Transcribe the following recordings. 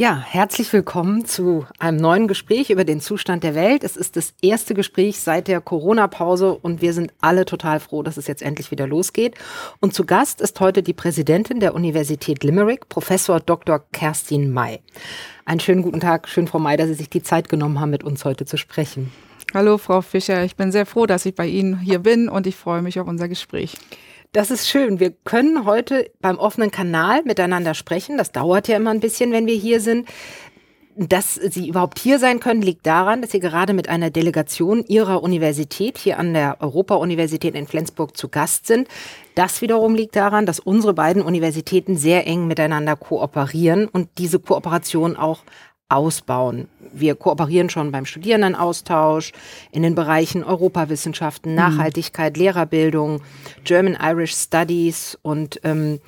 Ja, herzlich willkommen zu einem neuen Gespräch über den Zustand der Welt. Es ist das erste Gespräch seit der Corona-Pause und wir sind alle total froh, dass es jetzt endlich wieder losgeht. Und zu Gast ist heute die Präsidentin der Universität Limerick, Professor Dr. Kerstin May. Einen schönen guten Tag, schön Frau May, dass Sie sich die Zeit genommen haben, mit uns heute zu sprechen. Hallo Frau Fischer, ich bin sehr froh, dass ich bei Ihnen hier bin und ich freue mich auf unser Gespräch. Das ist schön. Wir können heute beim offenen Kanal miteinander sprechen. Das dauert ja immer ein bisschen, wenn wir hier sind. Dass Sie überhaupt hier sein können, liegt daran, dass Sie gerade mit einer Delegation Ihrer Universität hier an der Europa-Universität in Flensburg zu Gast sind. Das wiederum liegt daran, dass unsere beiden Universitäten sehr eng miteinander kooperieren und diese Kooperation auch ausbauen. Wir kooperieren schon beim Studierendenaustausch in den Bereichen Europawissenschaften, mhm. Nachhaltigkeit, Lehrerbildung, German Irish Studies und ähm,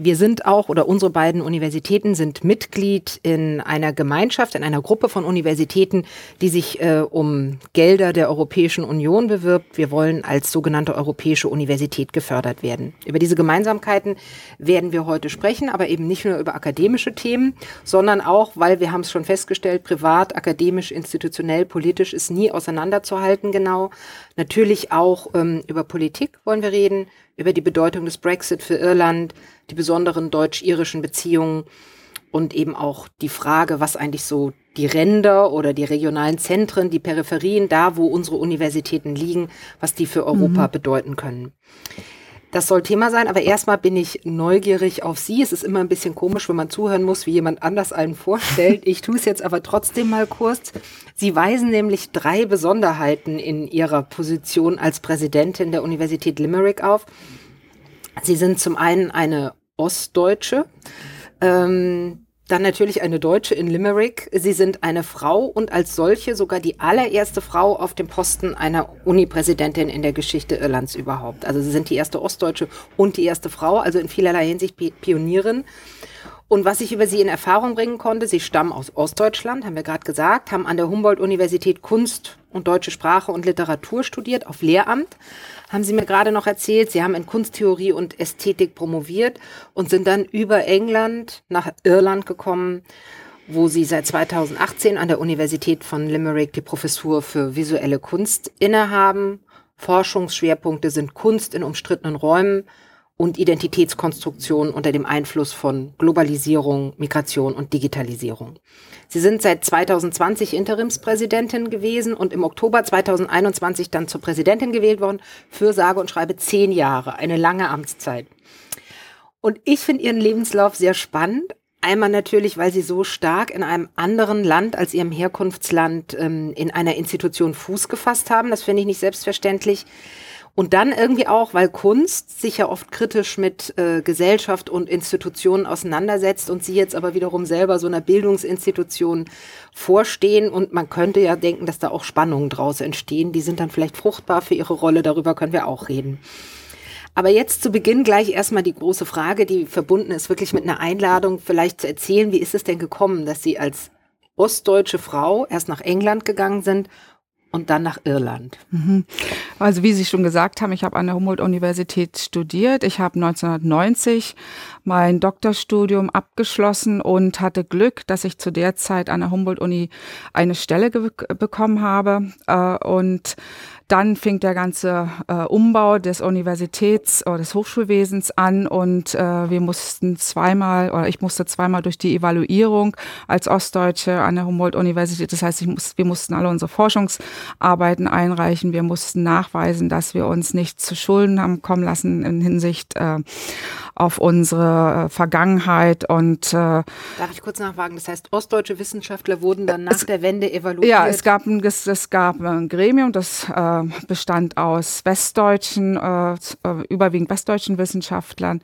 wir sind auch, oder unsere beiden Universitäten sind Mitglied in einer Gemeinschaft, in einer Gruppe von Universitäten, die sich äh, um Gelder der Europäischen Union bewirbt. Wir wollen als sogenannte Europäische Universität gefördert werden. Über diese Gemeinsamkeiten werden wir heute sprechen, aber eben nicht nur über akademische Themen, sondern auch, weil wir haben es schon festgestellt, privat, akademisch, institutionell, politisch ist nie auseinanderzuhalten genau. Natürlich auch ähm, über Politik wollen wir reden, über die Bedeutung des Brexit für Irland, die besonderen deutsch-irischen Beziehungen und eben auch die Frage, was eigentlich so die Ränder oder die regionalen Zentren, die Peripherien, da wo unsere Universitäten liegen, was die für Europa mhm. bedeuten können. Das soll Thema sein, aber erstmal bin ich neugierig auf Sie. Es ist immer ein bisschen komisch, wenn man zuhören muss, wie jemand anders einen vorstellt. Ich tue es jetzt aber trotzdem mal kurz. Sie weisen nämlich drei Besonderheiten in Ihrer Position als Präsidentin der Universität Limerick auf. Sie sind zum einen eine Ostdeutsche, ähm, dann natürlich eine Deutsche in Limerick. Sie sind eine Frau und als solche sogar die allererste Frau auf dem Posten einer Uni-Präsidentin in der Geschichte Irlands überhaupt. Also Sie sind die erste Ostdeutsche und die erste Frau, also in vielerlei Hinsicht Pionierin. Und was ich über sie in Erfahrung bringen konnte, sie stammen aus Ostdeutschland, haben wir gerade gesagt, haben an der Humboldt-Universität Kunst und deutsche Sprache und Literatur studiert auf Lehramt, haben Sie mir gerade noch erzählt, Sie haben in Kunsttheorie und Ästhetik promoviert und sind dann über England nach Irland gekommen, wo Sie seit 2018 an der Universität von Limerick die Professur für visuelle Kunst innehaben. Forschungsschwerpunkte sind Kunst in umstrittenen Räumen, und Identitätskonstruktion unter dem Einfluss von Globalisierung, Migration und Digitalisierung. Sie sind seit 2020 Interimspräsidentin gewesen und im Oktober 2021 dann zur Präsidentin gewählt worden für sage und schreibe zehn Jahre, eine lange Amtszeit. Und ich finde Ihren Lebenslauf sehr spannend. Einmal natürlich, weil Sie so stark in einem anderen Land als Ihrem Herkunftsland ähm, in einer Institution Fuß gefasst haben. Das finde ich nicht selbstverständlich. Und dann irgendwie auch, weil Kunst sich ja oft kritisch mit äh, Gesellschaft und Institutionen auseinandersetzt und sie jetzt aber wiederum selber so einer Bildungsinstitution vorstehen. Und man könnte ja denken, dass da auch Spannungen draus entstehen. Die sind dann vielleicht fruchtbar für ihre Rolle. Darüber können wir auch reden. Aber jetzt zu Beginn gleich erstmal die große Frage, die verbunden ist wirklich mit einer Einladung, vielleicht zu erzählen, wie ist es denn gekommen, dass Sie als ostdeutsche Frau erst nach England gegangen sind und dann nach Irland. Mhm. Also wie Sie schon gesagt haben, ich habe an der Humboldt-Universität studiert. Ich habe 1990 mein Doktorstudium abgeschlossen und hatte Glück, dass ich zu der Zeit an der Humboldt-Uni eine Stelle bekommen habe. Äh, und dann fing der ganze äh, Umbau des Universitäts oder des Hochschulwesens an und äh, wir mussten zweimal oder ich musste zweimal durch die Evaluierung als Ostdeutsche an der Humboldt-Universität. Das heißt, ich muss, wir mussten alle unsere Forschungsarbeiten einreichen. Wir mussten nachweisen, dass wir uns nicht zu Schulden haben kommen lassen in Hinsicht äh, auf unsere äh, Vergangenheit und äh, Darf ich kurz nachfragen? Das heißt, ostdeutsche Wissenschaftler wurden dann nach es, der Wende evaluiert? Ja, es gab ein, es, es gab ein Gremium, das äh, bestand aus westdeutschen, äh, äh, überwiegend westdeutschen Wissenschaftlern.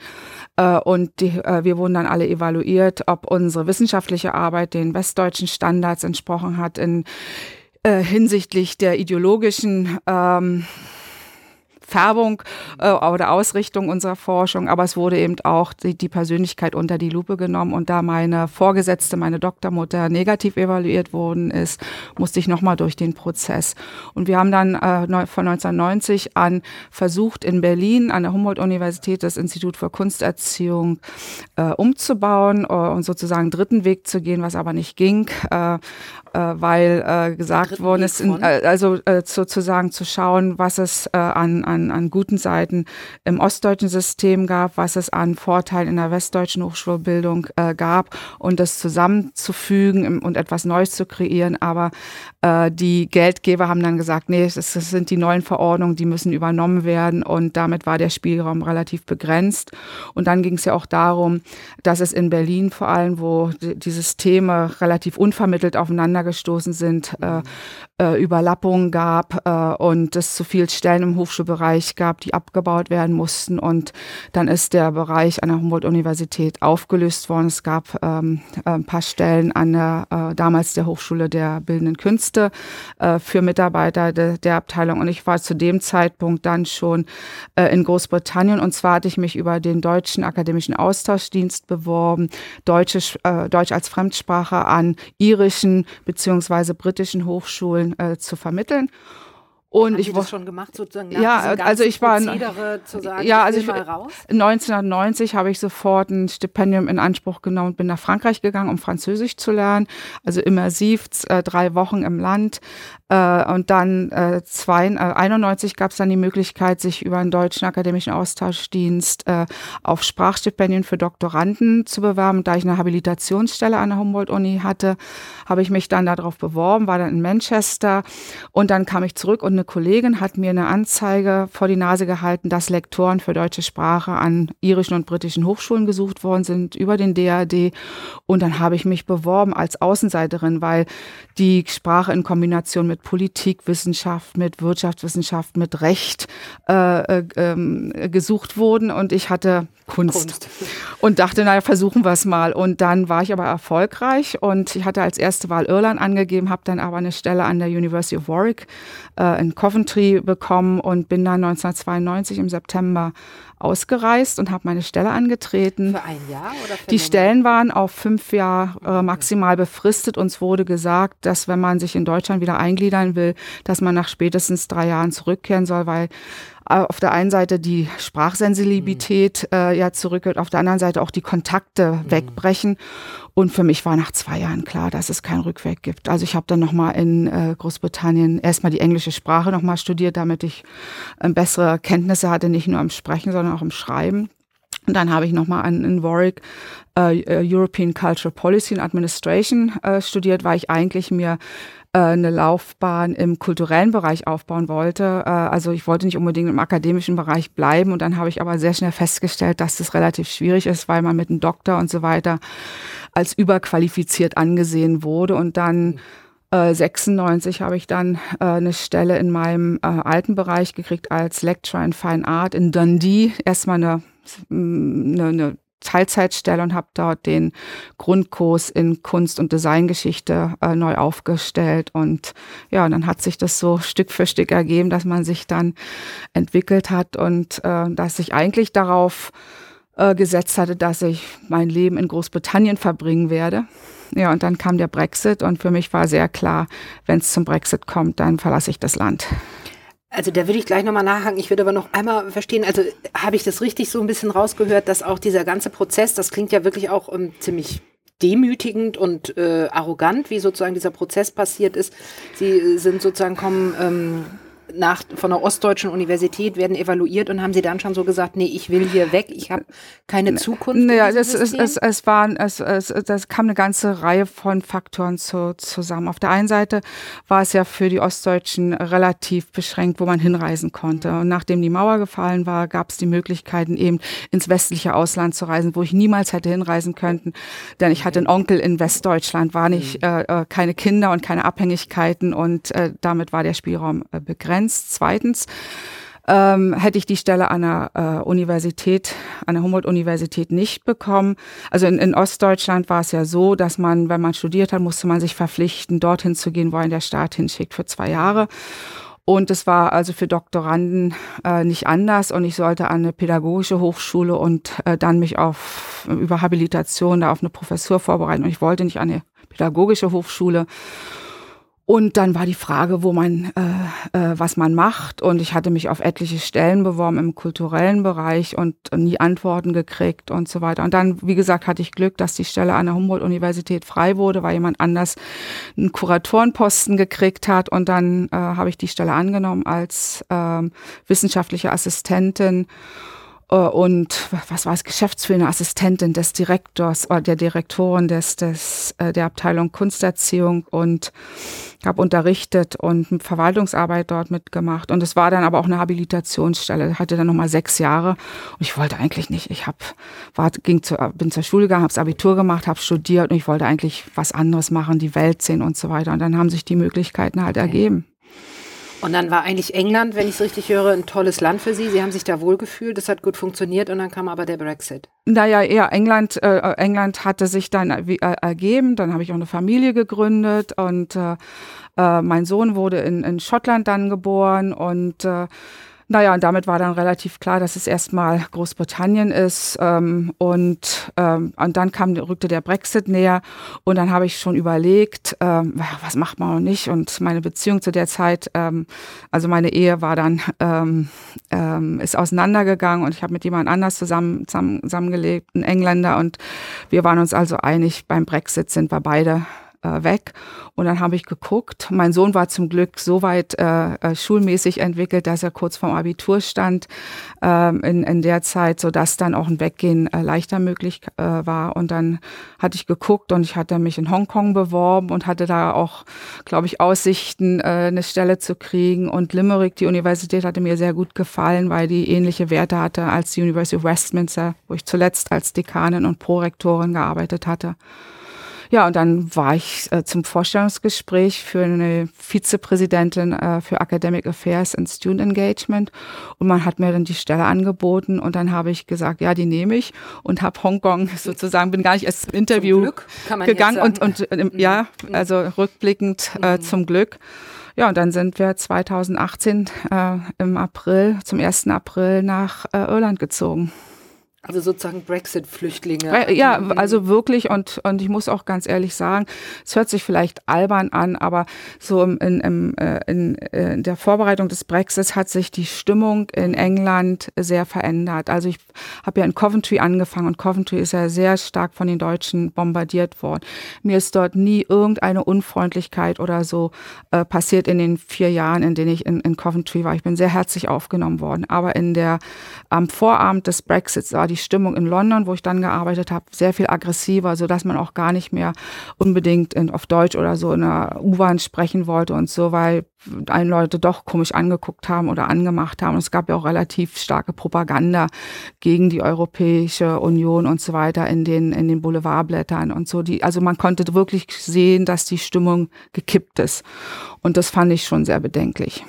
Äh, und die, äh, wir wurden dann alle evaluiert, ob unsere wissenschaftliche Arbeit den westdeutschen Standards entsprochen hat in äh, hinsichtlich der ideologischen ähm, Färbung äh, oder Ausrichtung unserer Forschung, aber es wurde eben auch die, die Persönlichkeit unter die Lupe genommen und da meine Vorgesetzte, meine Doktormutter negativ evaluiert worden ist, musste ich nochmal durch den Prozess. Und wir haben dann äh, von 1990 an versucht, in Berlin an der Humboldt-Universität das Institut für Kunsterziehung äh, umzubauen äh, und sozusagen dritten Weg zu gehen, was aber nicht ging, äh, weil äh, gesagt worden ist, in, äh, also äh, sozusagen zu schauen, was es äh, an, an, an guten Seiten im ostdeutschen System gab, was es an Vorteilen in der westdeutschen Hochschulbildung äh, gab und das zusammenzufügen und etwas Neues zu kreieren. Aber äh, die Geldgeber haben dann gesagt, nee, das, das sind die neuen Verordnungen, die müssen übernommen werden und damit war der Spielraum relativ begrenzt. Und dann ging es ja auch darum, dass es in Berlin vor allem, wo die, die Systeme relativ unvermittelt aufeinandergestoßen sind, äh, äh, Überlappungen gab äh, und es zu viel Stellen im Hochschulbereich gab, die abgebaut werden mussten. Und dann ist der Bereich an der Humboldt-Universität aufgelöst worden. Es gab ähm, ein paar Stellen an der äh, damals der Hochschule der Bildenden Künste äh, für Mitarbeiter de, der Abteilung. Und ich war zu dem Zeitpunkt dann schon äh, in Großbritannien. Und zwar hatte ich mich über den Deutschen Akademischen Austauschdienst beworben, Deutsche, Deutsch als Fremdsprache an irischen beziehungsweise britischen Hochschulen Schulen äh, zu vermitteln. Und Haben ich das schon gemacht sozusagen ja, also ich war sagen, ja, also ich, 1990 habe ich sofort ein Stipendium in Anspruch genommen und bin nach Frankreich gegangen, um Französisch zu lernen, also immersiv äh, drei Wochen im Land. Äh, und dann äh, zwei, äh, 91 gab es dann die Möglichkeit, sich über einen deutschen akademischen Austauschdienst äh, auf Sprachstipendien für Doktoranden zu bewerben. Da ich eine Habilitationsstelle an der Humboldt-Uni hatte, habe ich mich dann darauf beworben, war dann in Manchester. Und dann kam ich zurück und eine Kollegin hat mir eine Anzeige vor die Nase gehalten, dass Lektoren für deutsche Sprache an irischen und britischen Hochschulen gesucht worden sind über den DAD und dann habe ich mich beworben als Außenseiterin, weil die Sprache in Kombination mit Politikwissenschaft, mit Wirtschaftswissenschaft, mit Recht äh, äh, ähm, gesucht wurden und ich hatte Kunst. Kunst. Und dachte, naja, versuchen wir es mal. Und dann war ich aber erfolgreich und ich hatte als erste Wahl Irland angegeben, habe dann aber eine Stelle an der University of Warwick äh, in Coventry bekommen und bin dann 1992 im September ausgereist und habe meine Stelle angetreten. Für ein Jahr oder für Die Stellen waren auf fünf Jahre äh, maximal befristet. Uns wurde gesagt, dass wenn man sich in Deutschland wieder eingliedern will, dass man nach spätestens drei Jahren zurückkehren soll, weil auf der einen Seite die Sprachsensibilität mhm. äh, ja zurückgeht, auf der anderen Seite auch die Kontakte mhm. wegbrechen. Und für mich war nach zwei Jahren klar, dass es keinen Rückweg gibt. Also ich habe dann nochmal in äh, Großbritannien erstmal die englische Sprache nochmal studiert, damit ich äh, bessere Kenntnisse hatte, nicht nur im Sprechen, sondern auch im Schreiben. Und dann habe ich nochmal in Warwick äh, European Cultural Policy and Administration äh, studiert, weil ich eigentlich mir äh, eine Laufbahn im kulturellen Bereich aufbauen wollte. Äh, also ich wollte nicht unbedingt im akademischen Bereich bleiben und dann habe ich aber sehr schnell festgestellt, dass das relativ schwierig ist, weil man mit einem Doktor und so weiter als überqualifiziert angesehen wurde und dann 96 äh, habe ich dann äh, eine Stelle in meinem äh, alten Bereich gekriegt als Lecturer in Fine Art in Dundee. Erstmal eine, eine, eine Teilzeitstelle und habe dort den Grundkurs in Kunst- und Designgeschichte äh, neu aufgestellt. Und ja, dann hat sich das so Stück für Stück ergeben, dass man sich dann entwickelt hat und äh, dass ich eigentlich darauf äh, gesetzt hatte, dass ich mein Leben in Großbritannien verbringen werde. Ja, und dann kam der Brexit und für mich war sehr klar, wenn es zum Brexit kommt, dann verlasse ich das Land. Also da würde ich gleich nochmal nachhaken. Ich würde aber noch einmal verstehen, also habe ich das richtig so ein bisschen rausgehört, dass auch dieser ganze Prozess, das klingt ja wirklich auch um, ähm, ziemlich demütigend und äh, arrogant, wie sozusagen dieser Prozess passiert ist. Sie sind sozusagen kommen ähm, nach, von der Ostdeutschen Universität werden evaluiert und haben sie dann schon so gesagt, nee, ich will hier weg, ich habe keine Zukunft. Naja, es, es, es, es waren, es, es, das kam eine ganze Reihe von Faktoren zu, zusammen. Auf der einen Seite war es ja für die Ostdeutschen relativ beschränkt, wo man hinreisen konnte. Und nachdem die Mauer gefallen war, gab es die Möglichkeiten, eben ins westliche Ausland zu reisen, wo ich niemals hätte hinreisen können. Denn ich hatte einen Onkel in Westdeutschland, war nicht mhm. äh, äh, keine Kinder und keine Abhängigkeiten und äh, damit war der Spielraum äh, begrenzt. Eins. Zweitens ähm, hätte ich die Stelle an der äh, Universität, an der Humboldt-Universität nicht bekommen. Also in, in, Ostdeutschland war es ja so, dass man, wenn man studiert hat, musste man sich verpflichten, dorthin zu gehen, wo einen der Staat hinschickt für zwei Jahre. Und es war also für Doktoranden äh, nicht anders und ich sollte an eine pädagogische Hochschule und äh, dann mich auf über Habilitation da auf eine Professur vorbereiten und ich wollte nicht an eine pädagogische Hochschule. Und dann war die Frage, wo man, äh, äh, was man macht. Und ich hatte mich auf etliche Stellen beworben im kulturellen Bereich und nie Antworten gekriegt und so weiter. Und dann, wie gesagt, hatte ich Glück, dass die Stelle an der Humboldt-Universität frei wurde, weil jemand anders einen Kuratorenposten gekriegt hat. Und dann äh, habe ich die Stelle angenommen als äh, wissenschaftliche Assistentin äh, und was war es, geschäftsführende Assistentin des Direktors oder der Direktorin des, des, äh, der Abteilung Kunsterziehung und habe unterrichtet und Verwaltungsarbeit dort mitgemacht. Und es war dann aber auch eine Habilitationsstelle. hatte dann nochmal sechs Jahre und ich wollte eigentlich nicht. Ich hab, war, ging zu, bin zur Schule gegangen, habe das Abitur gemacht, habe studiert und ich wollte eigentlich was anderes machen, die Welt sehen und so weiter. Und dann haben sich die Möglichkeiten halt okay. ergeben. Und dann war eigentlich England, wenn ich es richtig höre, ein tolles Land für Sie. Sie haben sich da wohlgefühlt, das hat gut funktioniert und dann kam aber der Brexit. Naja, eher England, äh, England hatte sich dann äh, ergeben, dann habe ich auch eine Familie gegründet und äh, äh, mein Sohn wurde in, in Schottland dann geboren und äh, naja, und damit war dann relativ klar, dass es erstmal Großbritannien ist. Ähm, und, ähm, und dann kam, rückte der Brexit näher. Und dann habe ich schon überlegt, ähm, was macht man noch nicht? Und meine Beziehung zu der Zeit, ähm, also meine Ehe war dann, ähm, ähm, ist auseinandergegangen und ich habe mit jemand anders zusammen, zusammen, zusammengelebt, ein Engländer. Und wir waren uns also einig, beim Brexit sind wir beide weg. Und dann habe ich geguckt. Mein Sohn war zum Glück so weit äh, äh, schulmäßig entwickelt, dass er kurz vorm Abitur stand ähm, in, in der Zeit, sodass dann auch ein Weggehen äh, leichter möglich äh, war. Und dann hatte ich geguckt und ich hatte mich in Hongkong beworben und hatte da auch, glaube ich, Aussichten, äh, eine Stelle zu kriegen. Und Limerick, die Universität, hatte mir sehr gut gefallen, weil die ähnliche Werte hatte als die University of Westminster, wo ich zuletzt als Dekanin und Prorektorin gearbeitet hatte. Ja, und dann war ich äh, zum Vorstellungsgespräch für eine Vizepräsidentin äh, für Academic Affairs and Student Engagement und man hat mir dann die Stelle angeboten und dann habe ich gesagt, ja, die nehme ich und habe Hongkong sozusagen, bin gar nicht erst im Interview gegangen und, und äh, ja, mhm. also rückblickend äh, mhm. zum Glück. Ja, und dann sind wir 2018 äh, im April, zum 1. April nach äh, Irland gezogen. Also sozusagen Brexit-Flüchtlinge. Ja, also wirklich und, und ich muss auch ganz ehrlich sagen, es hört sich vielleicht albern an, aber so in, in, äh, in, äh, in der Vorbereitung des Brexits hat sich die Stimmung in England sehr verändert. Also ich habe ja in Coventry angefangen und Coventry ist ja sehr stark von den Deutschen bombardiert worden. Mir ist dort nie irgendeine Unfreundlichkeit oder so äh, passiert in den vier Jahren, in denen ich in, in Coventry war. Ich bin sehr herzlich aufgenommen worden. Aber in der, am Vorabend des Brexits war die die Stimmung in London, wo ich dann gearbeitet habe, sehr viel aggressiver, so dass man auch gar nicht mehr unbedingt in, auf Deutsch oder so in der U-Bahn sprechen wollte und so, weil einen Leute doch komisch angeguckt haben oder angemacht haben. Es gab ja auch relativ starke Propaganda gegen die Europäische Union und so weiter in den, in den Boulevardblättern und so. Die, also man konnte wirklich sehen, dass die Stimmung gekippt ist. Und das fand ich schon sehr bedenklich.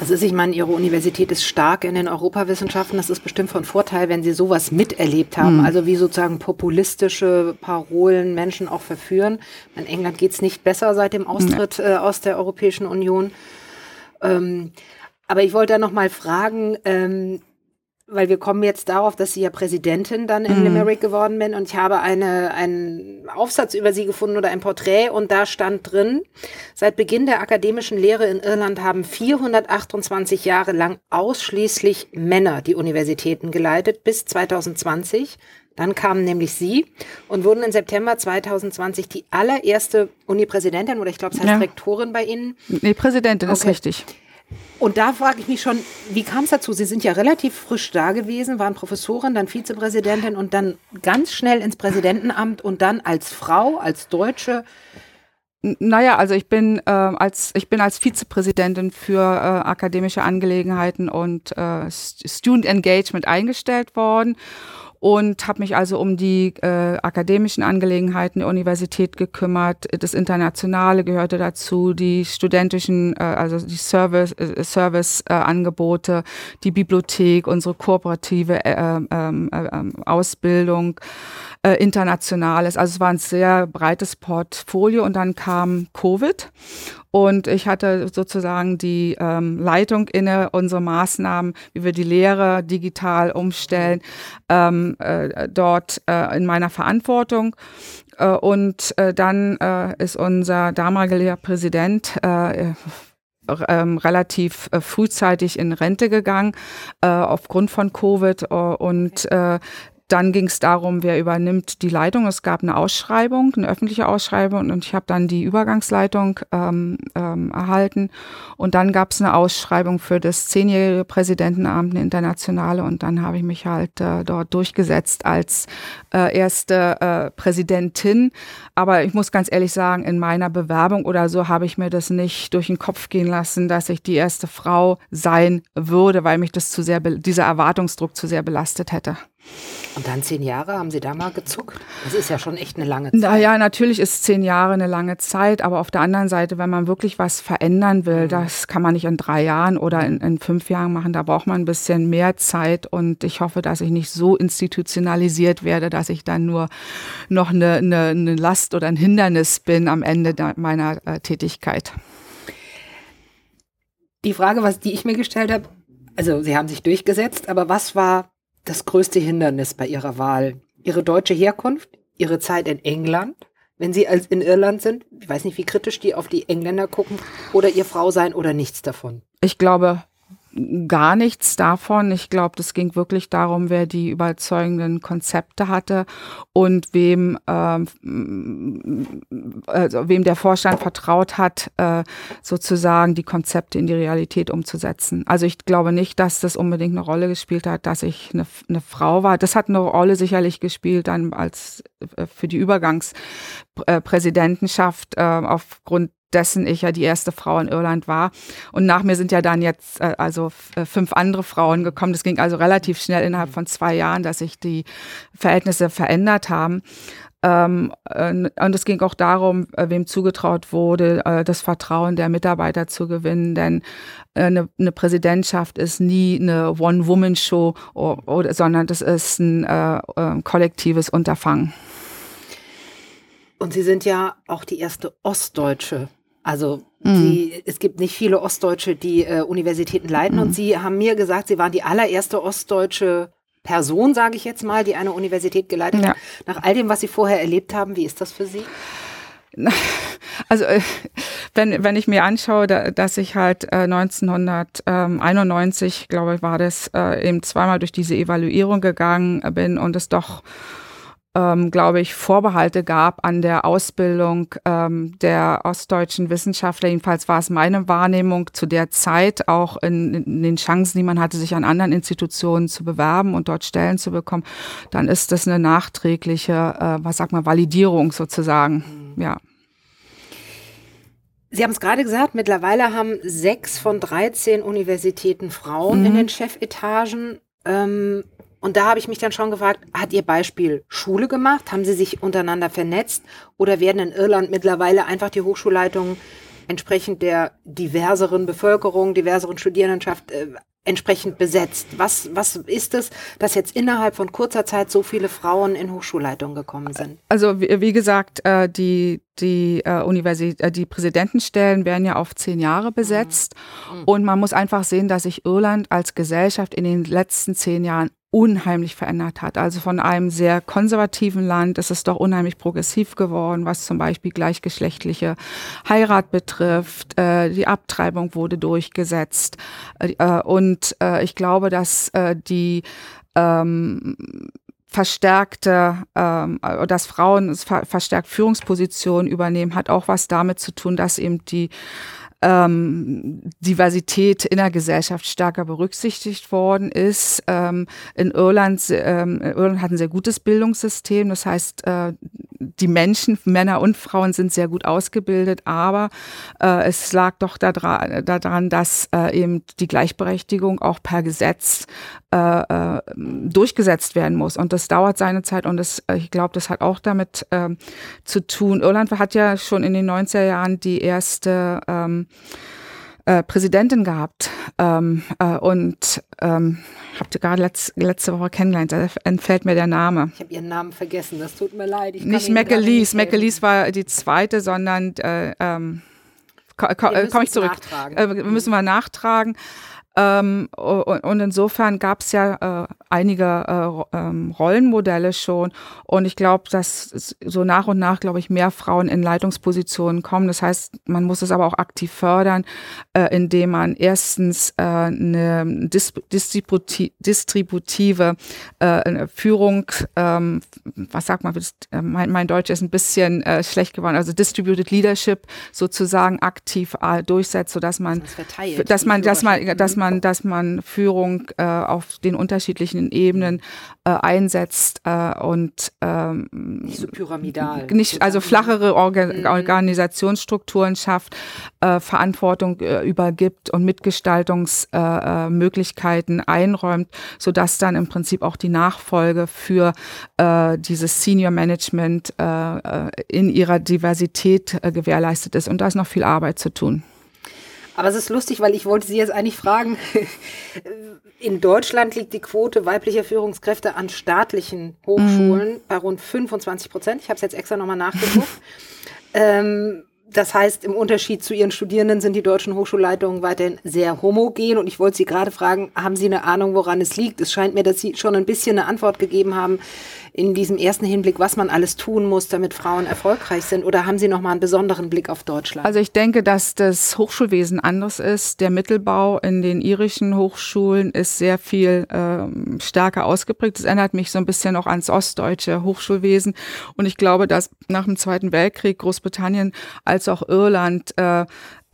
Das ist, ich meine, Ihre Universität ist stark in den Europawissenschaften. Das ist bestimmt von Vorteil, wenn Sie sowas miterlebt haben. Mhm. Also wie sozusagen populistische Parolen Menschen auch verführen. In England geht es nicht besser seit dem Austritt äh, aus der Europäischen Union. Ähm, aber ich wollte da noch mal fragen, ähm, weil wir kommen jetzt darauf, dass Sie ja Präsidentin dann in mhm. Limerick geworden bin und ich habe eine, einen Aufsatz über Sie gefunden oder ein Porträt und da stand drin, seit Beginn der akademischen Lehre in Irland haben 428 Jahre lang ausschließlich Männer die Universitäten geleitet bis 2020. Dann kamen nämlich Sie und wurden im September 2020 die allererste Uni-Präsidentin oder ich glaube, es heißt ja. Rektorin bei Ihnen. Nee, Präsidentin, okay. ist richtig. Und da frage ich mich schon, wie kam es dazu? Sie sind ja relativ frisch da gewesen, waren Professorin, dann Vizepräsidentin und dann ganz schnell ins Präsidentenamt und dann als Frau, als Deutsche. Naja, also ich bin äh, als ich bin als Vizepräsidentin für äh, akademische Angelegenheiten und äh, Student Engagement eingestellt worden und habe mich also um die äh, akademischen Angelegenheiten der Universität gekümmert. Das Internationale gehörte dazu, die studentischen, äh, also die Service, äh, Serviceangebote, die Bibliothek, unsere kooperative äh, ähm, äh, äh, Ausbildung äh, internationales. Also es war ein sehr breites Portfolio und dann kam Covid Und ich hatte sozusagen die ähm, Leitung inne, unsere Maßnahmen, wie wir die Lehre digital umstellen, ähm, äh, dort äh, in meiner Verantwortung. Äh, und äh, dann äh, ist unser damaliger Präsident äh, ähm, relativ äh, frühzeitig in Rente gegangen äh, aufgrund von Covid äh, und dann ging es darum, wer übernimmt die Leitung. Es gab eine Ausschreibung, eine öffentliche Ausschreibung und ich habe dann die Übergangsleitung ähm, ähm, erhalten. Und dann gab es eine Ausschreibung für das zehnjährige Präsidentenamt, eine internationale. Und dann habe ich mich halt äh, dort durchgesetzt als äh, erste äh, Präsidentin. Aber ich muss ganz ehrlich sagen, in meiner Bewerbung oder so habe ich mir das nicht durch den Kopf gehen lassen, dass ich die erste Frau sein würde, weil mich das zu sehr, dieser Erwartungsdruck zu sehr belastet hätte. Und dann zehn Jahre, haben Sie da mal gezuckt? Das ist ja schon echt eine lange Zeit. Naja, natürlich ist zehn Jahre eine lange Zeit, aber auf der anderen Seite, wenn man wirklich was verändern will, mhm. das kann man nicht in drei Jahren oder in, in, fünf Jahren machen, da braucht man ein bisschen mehr Zeit und ich hoffe, dass ich nicht so institutionalisiert werde, dass ich dann nur noch eine, eine, eine Last oder ein Hindernis bin am Ende meiner äh, Tätigkeit. Die Frage, was die ich mir gestellt habe, also Sie haben sich durchgesetzt, aber was war das größte Hindernis bei Ihrer Wahl? Ihre deutsche Herkunft, Ihre Zeit in England, wenn Sie als in Irland sind? Ich weiß nicht, wie kritisch die auf die Engländer gucken oder Ihr Frau sein oder nichts davon. Ich glaube, gar nichts davon. Ich glaube, das ging wirklich darum, wer die überzeugenden Konzepte hatte und wem, ähm, also wem der Vorstand vertraut hat, äh, sozusagen die Konzepte in die Realität umzusetzen. Also ich glaube nicht, dass das unbedingt eine Rolle gespielt hat, dass ich eine, eine Frau war. Das hat eine Rolle sicherlich gespielt dann als äh, für die Übergangspräsidentenschaft äh, aufgrund dessen ich ja die erste Frau in Irland war. Und nach mir sind ja dann jetzt äh, also äh, fünf andere Frauen gekommen. Das ging also relativ schnell innerhalb von zwei Jahren, dass sich die Verhältnisse verändert haben. Ähm, äh, und es ging auch darum, äh, wem zugetraut wurde, äh, das Vertrauen der Mitarbeiter zu gewinnen. Denn äh, eine, eine Präsidentschaft ist nie eine One-Woman-Show, sondern das ist ein kollektives Unterfangen. Und Sie sind ja auch die erste ostdeutsche also die, mm. es gibt nicht viele Ostdeutsche, die äh, Universitäten leiten. Mm. Und Sie haben mir gesagt, Sie waren die allererste ostdeutsche Person, sage ich jetzt mal, die eine Universität geleitet ja. hat. Nach all dem, was Sie vorher erlebt haben, wie ist das für Sie? Also äh, wenn, wenn ich mir anschaue, dass ich halt äh, 1991, glaube ich, war das, äh, eben zweimal durch diese Evaluierung gegangen bin und es doch ähm, glaube ich, Vorbehalte gab an der Ausbildung ähm, der ostdeutschen Wissenschaftler. Jedenfalls war es meine Wahrnehmung zu der Zeit, auch in, in, den Chancen, die man hatte, sich an anderen Institutionen zu bewerben und dort Stellen zu bekommen, dann ist das eine nachträgliche, äh, was sagt man, Validierung sozusagen. Mhm. Ja. Sie haben es gerade gesagt, mittlerweile haben sechs von 13 Universitäten Frauen mhm. in den Chefetagen. Ähm, und da habe ich mich dann schon gefragt, hat Ihr Beispiel Schule gemacht? Haben Sie sich untereinander vernetzt? Oder werden in Irland mittlerweile einfach die Hochschulleitungen entsprechend der diverseren Bevölkerung, diverseren Studierendenschaft äh, entsprechend besetzt? Was, was ist es, dass jetzt innerhalb von kurzer Zeit so viele Frauen in Hochschulleitungen gekommen sind? Also wie, wie gesagt, äh, die, die, äh, Universität, äh, die Präsidentenstellen werden ja auf zehn Jahre besetzt. Mhm. Und man muss einfach sehen, dass sich Irland als Gesellschaft in den letzten zehn Jahren unheimlich verändert hat. Also von einem sehr konservativen Land ist es doch unheimlich progressiv geworden, was zum Beispiel gleichgeschlechtliche Heirat betrifft. Äh, die Abtreibung wurde durchgesetzt. Äh, und äh, ich glaube, dass die ähm, verstärkte, ähm, dass Frauen verstärkt Führungspositionen übernehmen, hat auch was damit zu tun, dass eben die ähm, Diversität in der Gesellschaft stärker berücksichtigt worden ist. Ähm, in Irland, ähm, Irland hat ein sehr gutes Bildungssystem, das heißt, äh, die Menschen, Männer und Frauen sind sehr gut ausgebildet, aber äh, es lag doch daran, daran dass äh, eben die Gleichberechtigung auch per Gesetz äh, äh, durchgesetzt werden muss. Und das dauert seine Zeit und das, äh, ich glaube, das hat auch damit äh, zu tun. Irland hat ja schon in den 90er Jahren die erste ähm, äh, Präsidentin gehabt ähm, äh, und ähm, habt ihr gerade letz, letzte Woche kennengelernt, da entfällt mir der Name. Ich habe ihren Namen vergessen, das tut mir leid. Ich nicht McAleese, McAleese war die zweite, sondern äh, ähm, komme ich zurück. Äh, müssen wir nachtragen. Ähm, und, insofern gab es ja äh, einige äh, ähm, Rollenmodelle schon. Und ich glaube, dass so nach und nach, glaube ich, mehr Frauen in Leitungspositionen kommen. Das heißt, man muss es aber auch aktiv fördern, äh, indem man erstens äh, eine dis distributi distributive äh, Führung, ähm, was sagt man, äh, mein, mein Deutsch ist ein bisschen äh, schlecht geworden, also Distributed Leadership sozusagen aktiv äh, durchsetzt, sodass man, das dass man, dass man, dass man man, dass man Führung äh, auf den unterschiedlichen Ebenen äh, einsetzt äh, und ähm, nicht so pyramidal. Nicht, also flachere Orga mhm. Organisationsstrukturen schafft, äh, Verantwortung äh, übergibt und Mitgestaltungsmöglichkeiten äh, einräumt, sodass dann im Prinzip auch die Nachfolge für dieses Senior Management in ihrer Diversität gewährleistet ist. Und da ist noch viel Arbeit zu tun. Aber es ist lustig, weil ich wollte Sie jetzt eigentlich fragen, in Deutschland liegt die Quote weiblicher Führungskräfte an staatlichen Hochschulen mhm. bei rund 25 Prozent. Ich habe es jetzt extra nochmal nachgeguckt. ähm, das heißt, im Unterschied zu Ihren Studierenden sind die deutschen Hochschulleitungen weiterhin sehr homogen. Und ich wollte Sie gerade fragen, haben Sie eine Ahnung, woran es liegt? Es scheint mir, dass Sie schon ein bisschen eine Antwort gegeben haben in diesem ersten Hinblick, was man alles tun muss, damit Frauen erfolgreich sind? Oder haben Sie noch mal einen besonderen Blick auf Deutschland? Also ich denke, dass das Hochschulwesen anders ist. Der Mittelbau in den irischen Hochschulen ist sehr viel äh, stärker ausgeprägt. Das erinnert mich so ein bisschen auch ans ostdeutsche Hochschulwesen. Und ich glaube, dass nach dem Zweiten Weltkrieg Großbritannien als auch Irland äh,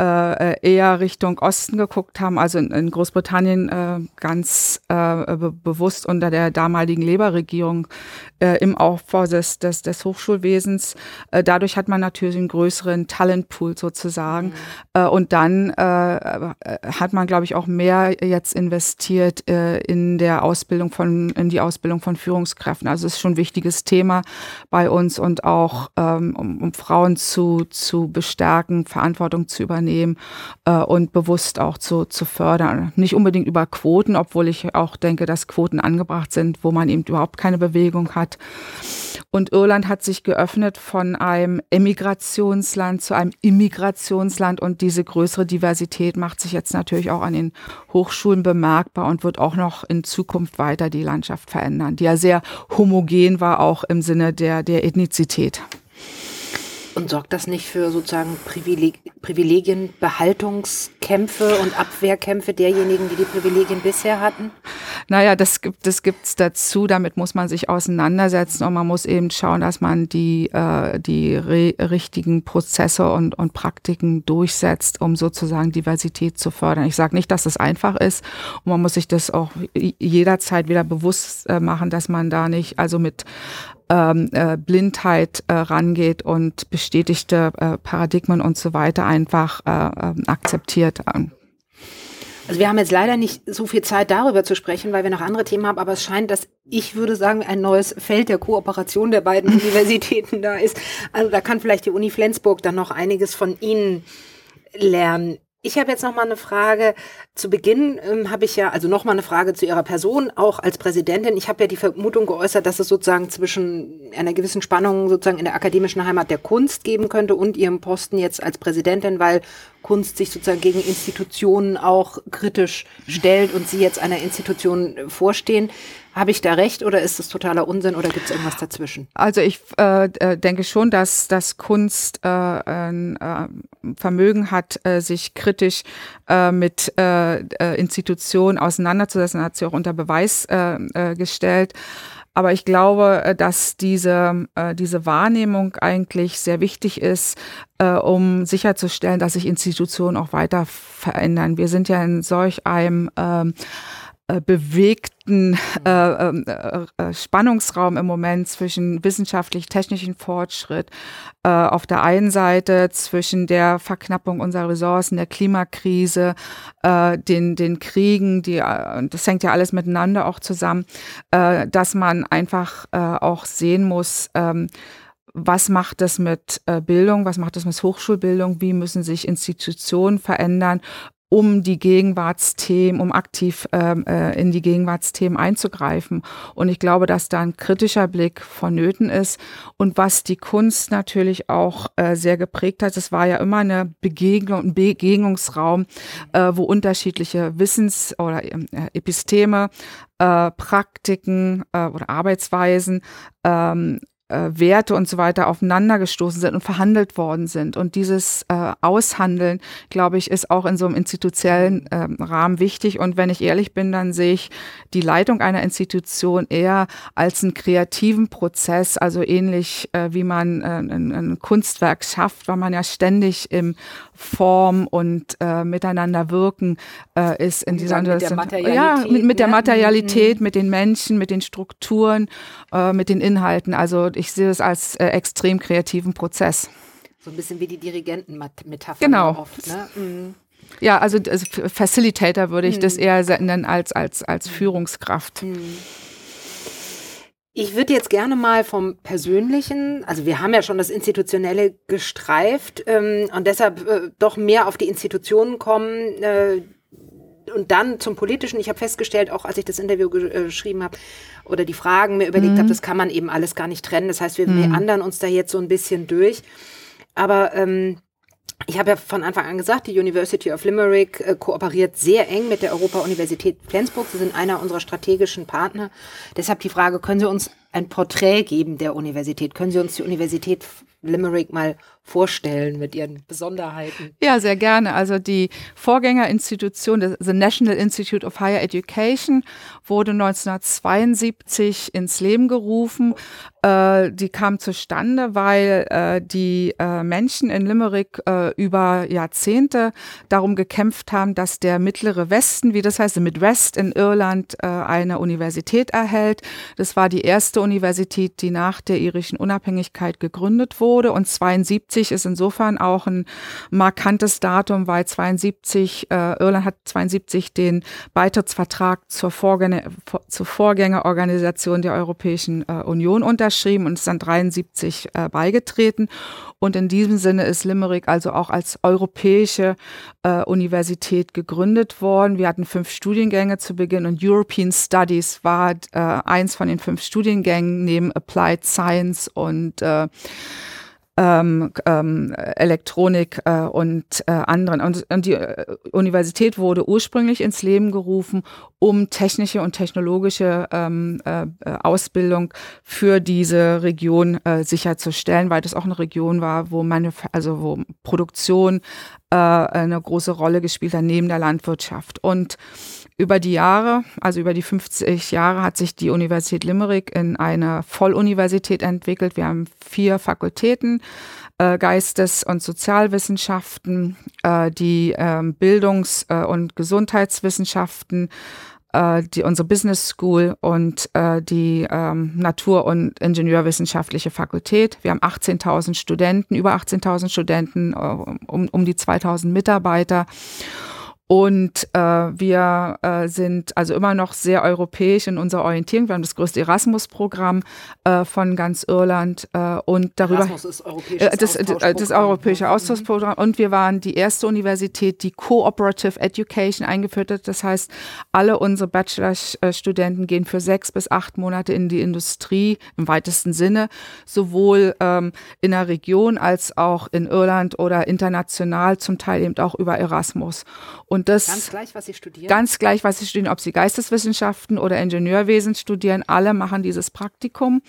äh, eher Richtung Osten geguckt haben, also in, in Großbritannien äh, ganz äh, be bewusst unter der damaligen Labour-Regierung äh, im Aufbau des, des, des Hochschulwesens. Äh, dadurch hat man natürlich einen größeren Talentpool sozusagen. Mhm. Äh, und dann hat man, glaube ich, auch mehr jetzt investiert in der Ausbildung von, in die Ausbildung von Führungskräften. Also es ist schon ein wichtiges Thema bei uns und auch ähm, um, um Frauen zu, zu bestärken, Verantwortung zu übernehmen Unternehmen äh, und bewusst auch zu, zu fördern. Nicht unbedingt über Quoten, obwohl ich auch denke, dass Quoten angebracht sind, wo man eben überhaupt keine Bewegung hat. Und Irland hat sich geöffnet von einem Emigrationsland zu einem Immigrationsland und diese größere Diversität macht sich jetzt natürlich auch an den Hochschulen bemerkbar und wird auch noch in Zukunft weiter die Landschaft verändern, die ja sehr homogen war, auch im Sinne der, der Ethnizität. Und sorgt das nicht für sozusagen Privileg Privilegienbehaltungskämpfe und Abwehrkämpfe derjenigen, die die Privilegien bisher hatten? Naja, das gibt das gibt's dazu. Damit muss man sich auseinandersetzen und man muss eben schauen, dass man die äh, die richtigen Prozesse und und Praktiken durchsetzt, um sozusagen Diversität zu fördern. Ich sage nicht, dass das einfach ist und man muss sich das auch jederzeit wieder bewusst äh, machen, dass man da nicht also mit ähm, äh, Blindheit äh, rangeht und bestätigte äh, Paradigmen und so weiter einfach äh, ähm, akzeptiert. Also wir haben jetzt leider nicht so viel Zeit darüber zu sprechen, weil wir noch andere Themen haben, aber es scheint, dass ich würde sagen, ein neues Feld der Kooperation der beiden Universitäten da ist. Also da kann vielleicht die Uni Flensburg dann noch einiges von Ihnen lernen. Ich habe jetzt noch mal eine Frage. Zu Beginn ähm, habe ich ja, also noch mal eine Frage zu Ihrer Person, auch als Präsidentin. Ich habe ja die Vermutung geäußert, dass es sozusagen zwischen einer gewissen Spannung sozusagen in der akademischen Heimat der Kunst geben könnte und Ihrem Posten jetzt als Präsidentin, weil Kunst sich sozusagen gegen Institutionen auch kritisch stellt und Sie jetzt einer Institution vorstehen. Habe ich da recht oder ist das totaler Unsinn oder gibt es irgendwas dazwischen? Also ich äh, äh, denke schon, dass, dass Kunst äh, ein äh, Vermögen hat, äh, sich kritisch äh, mit äh, äh Institutionen auseinanderzusetzen, hat sie auch unter Beweis äh, äh, gestellt. Aber ich glaube, dass diese, äh, diese Wahrnehmung eigentlich sehr wichtig ist, äh, um sicherzustellen, dass sich Institutionen auch weiter verändern. Wir sind ja in solch einem ähm, äh, bewegten äh, ähm, äh, äh, Spannungsraum im Moment zwischen wissenschaftlich-technischen Fortschritt äh, auf der einen Seite zwischen der Verknappung unserer Ressourcen, der Klimakrise, den, den Kriegen, die, das hängt ja alles miteinander auch zusammen, dass man einfach auch sehen muss, ähm, was macht das mit Bildung, was macht das mit Hochschulbildung, wie müssen sich Institutionen verändern um die Gegenwartsthemen, um aktiv ähm, äh, in die Gegenwartsthemen einzugreifen. Und ich glaube, dass da ein kritischer Blick vonnöten ist. Und was die Kunst natürlich auch äh, sehr geprägt hat, es war ja immer eine Begegnung, ein Begegnungsraum, äh, wo unterschiedliche Wissens- oder äh, Episteme, äh, Praktiken äh, oder Arbeitsweisen ähm, äh, Werte und so weiter aufeinandergestoßen sind und verhandelt worden sind. Und dieses äh, Aushandeln, glaube ich, ist auch in so einem institutionellen äh, Rahmen wichtig. Und wenn ich ehrlich bin, dann sehe ich die Leitung einer Institution eher als einen kreativen Prozess, also ähnlich äh, wie man äh, ein, ein, Kunstwerk schafft, weil man ja ständig im Form und äh, miteinander wirken äh, ist in dieser mit der Materialität, ja mit, mit der ne? Materialität, Mhm. mit den Menschen, mit den Strukturen, äh, mit den Inhalten. Also ich sehe es als äh, extrem kreativen Prozess. So ein bisschen wie die Dirigentenmetapher Genau. oft. Ne? Mhm. Ja, also das Facilitator würde ich das Mhm. eher nennen als als als Führungskraft. Ich würde jetzt gerne mal vom Persönlichen, also wir haben ja schon das Institutionelle gestreift ähm, und deshalb äh, doch mehr auf die Institutionen kommen äh, und dann zum Politischen. Ich habe festgestellt, auch als ich das Interview äh, geschrieben habe oder die Fragen mir überlegt habe, das kann man eben alles gar nicht trennen. Das heißt, wir meandern uns da jetzt so ein bisschen durch. Aber ähm, ich habe ja von Anfang an gesagt, die University of Limerick äh, kooperiert sehr eng mit der Europa-Universität Flensburg. Sie sind einer unserer strategischen Partner. Deshalb die Frage, können Sie uns ein Porträt geben der Universität? Können Sie uns die Universität Limerick mal vorstellen mit ihren Besonderheiten? Ja, sehr gerne. Also die Vorgängerinstitution, The National Institute of Higher Education, wurde 1972 ins Leben gerufen. Äh, die kam zustande, weil äh, die äh, Menschen in Limerick über Jahrzehnte darum gekämpft haben, dass der mittlere Westen, wie das heißt, Midwest in Irland, eine Universität erhält. Das war die erste Universität, die nach der irischen Unabhängigkeit gegründet wurde. Und 72 ist insofern auch ein markantes Datum, weil 72, äh, Irland hat 72 den Beitrittsvertrag zur, Vorgänger, zur Vorgängerorganisation der Europäischen äh, Union unterschrieben und ist dann 73 äh, beigetreten. Und in diesem Sinne ist Limerick also auch als europäische äh, Universität gegründet worden. Wir hatten fünf Studiengänge zu Beginn und European Studies war äh, eins von den fünf Studiengängen neben Applied Science und äh, ähm, ähm, Elektronik äh, und äh, anderen. Und, und die äh, Universität wurde ursprünglich ins Leben gerufen, um technische und technologische ähm, äh, äh, Ausbildung für diese Region äh, sicherzustellen, weil das auch eine Region war, wo meine, also wo Produktion äh, eine große Rolle gespielt hat neben der Landwirtschaft. Und über die Jahre, also über die 50 Jahre, hat sich die Universität Limerick in eine Volluniversität entwickelt. Wir haben vier Fakultäten, äh, Geistes- und Sozialwissenschaften, äh, die ähm, Bildungs- äh, und Gesundheitswissenschaften, äh, die, unsere Business School und äh, die ähm, Natur- und Ingenieurwissenschaftliche Fakultät. Wir haben 18.000 Studenten, über 18.000 Studenten, äh, um, um die 2.000 Mitarbeiter. Und äh, wir äh, sind also immer noch sehr europäisch in unserer Orientierung. Wir haben das größte Erasmus-Programm äh, von ganz Irland äh, und darüber Erasmus ist europäisches äh, das, Austauschprogramm. das europäische Mhm. Austauschprogramm. Und wir waren die erste Universität, die Cooperative Education eingeführt hat. Das heißt, alle unsere Bachelorstudenten gehen für sechs bis acht Monate in die Industrie im weitesten Sinne, sowohl ähm, in der Region als auch in Irland oder international, zum Teil eben auch über Erasmus. Und das Ganz gleich, was Sie studieren. Ganz gleich, was sie studieren, ob sie Geisteswissenschaften oder Ingenieurwesen studieren, alle machen dieses Praktikum.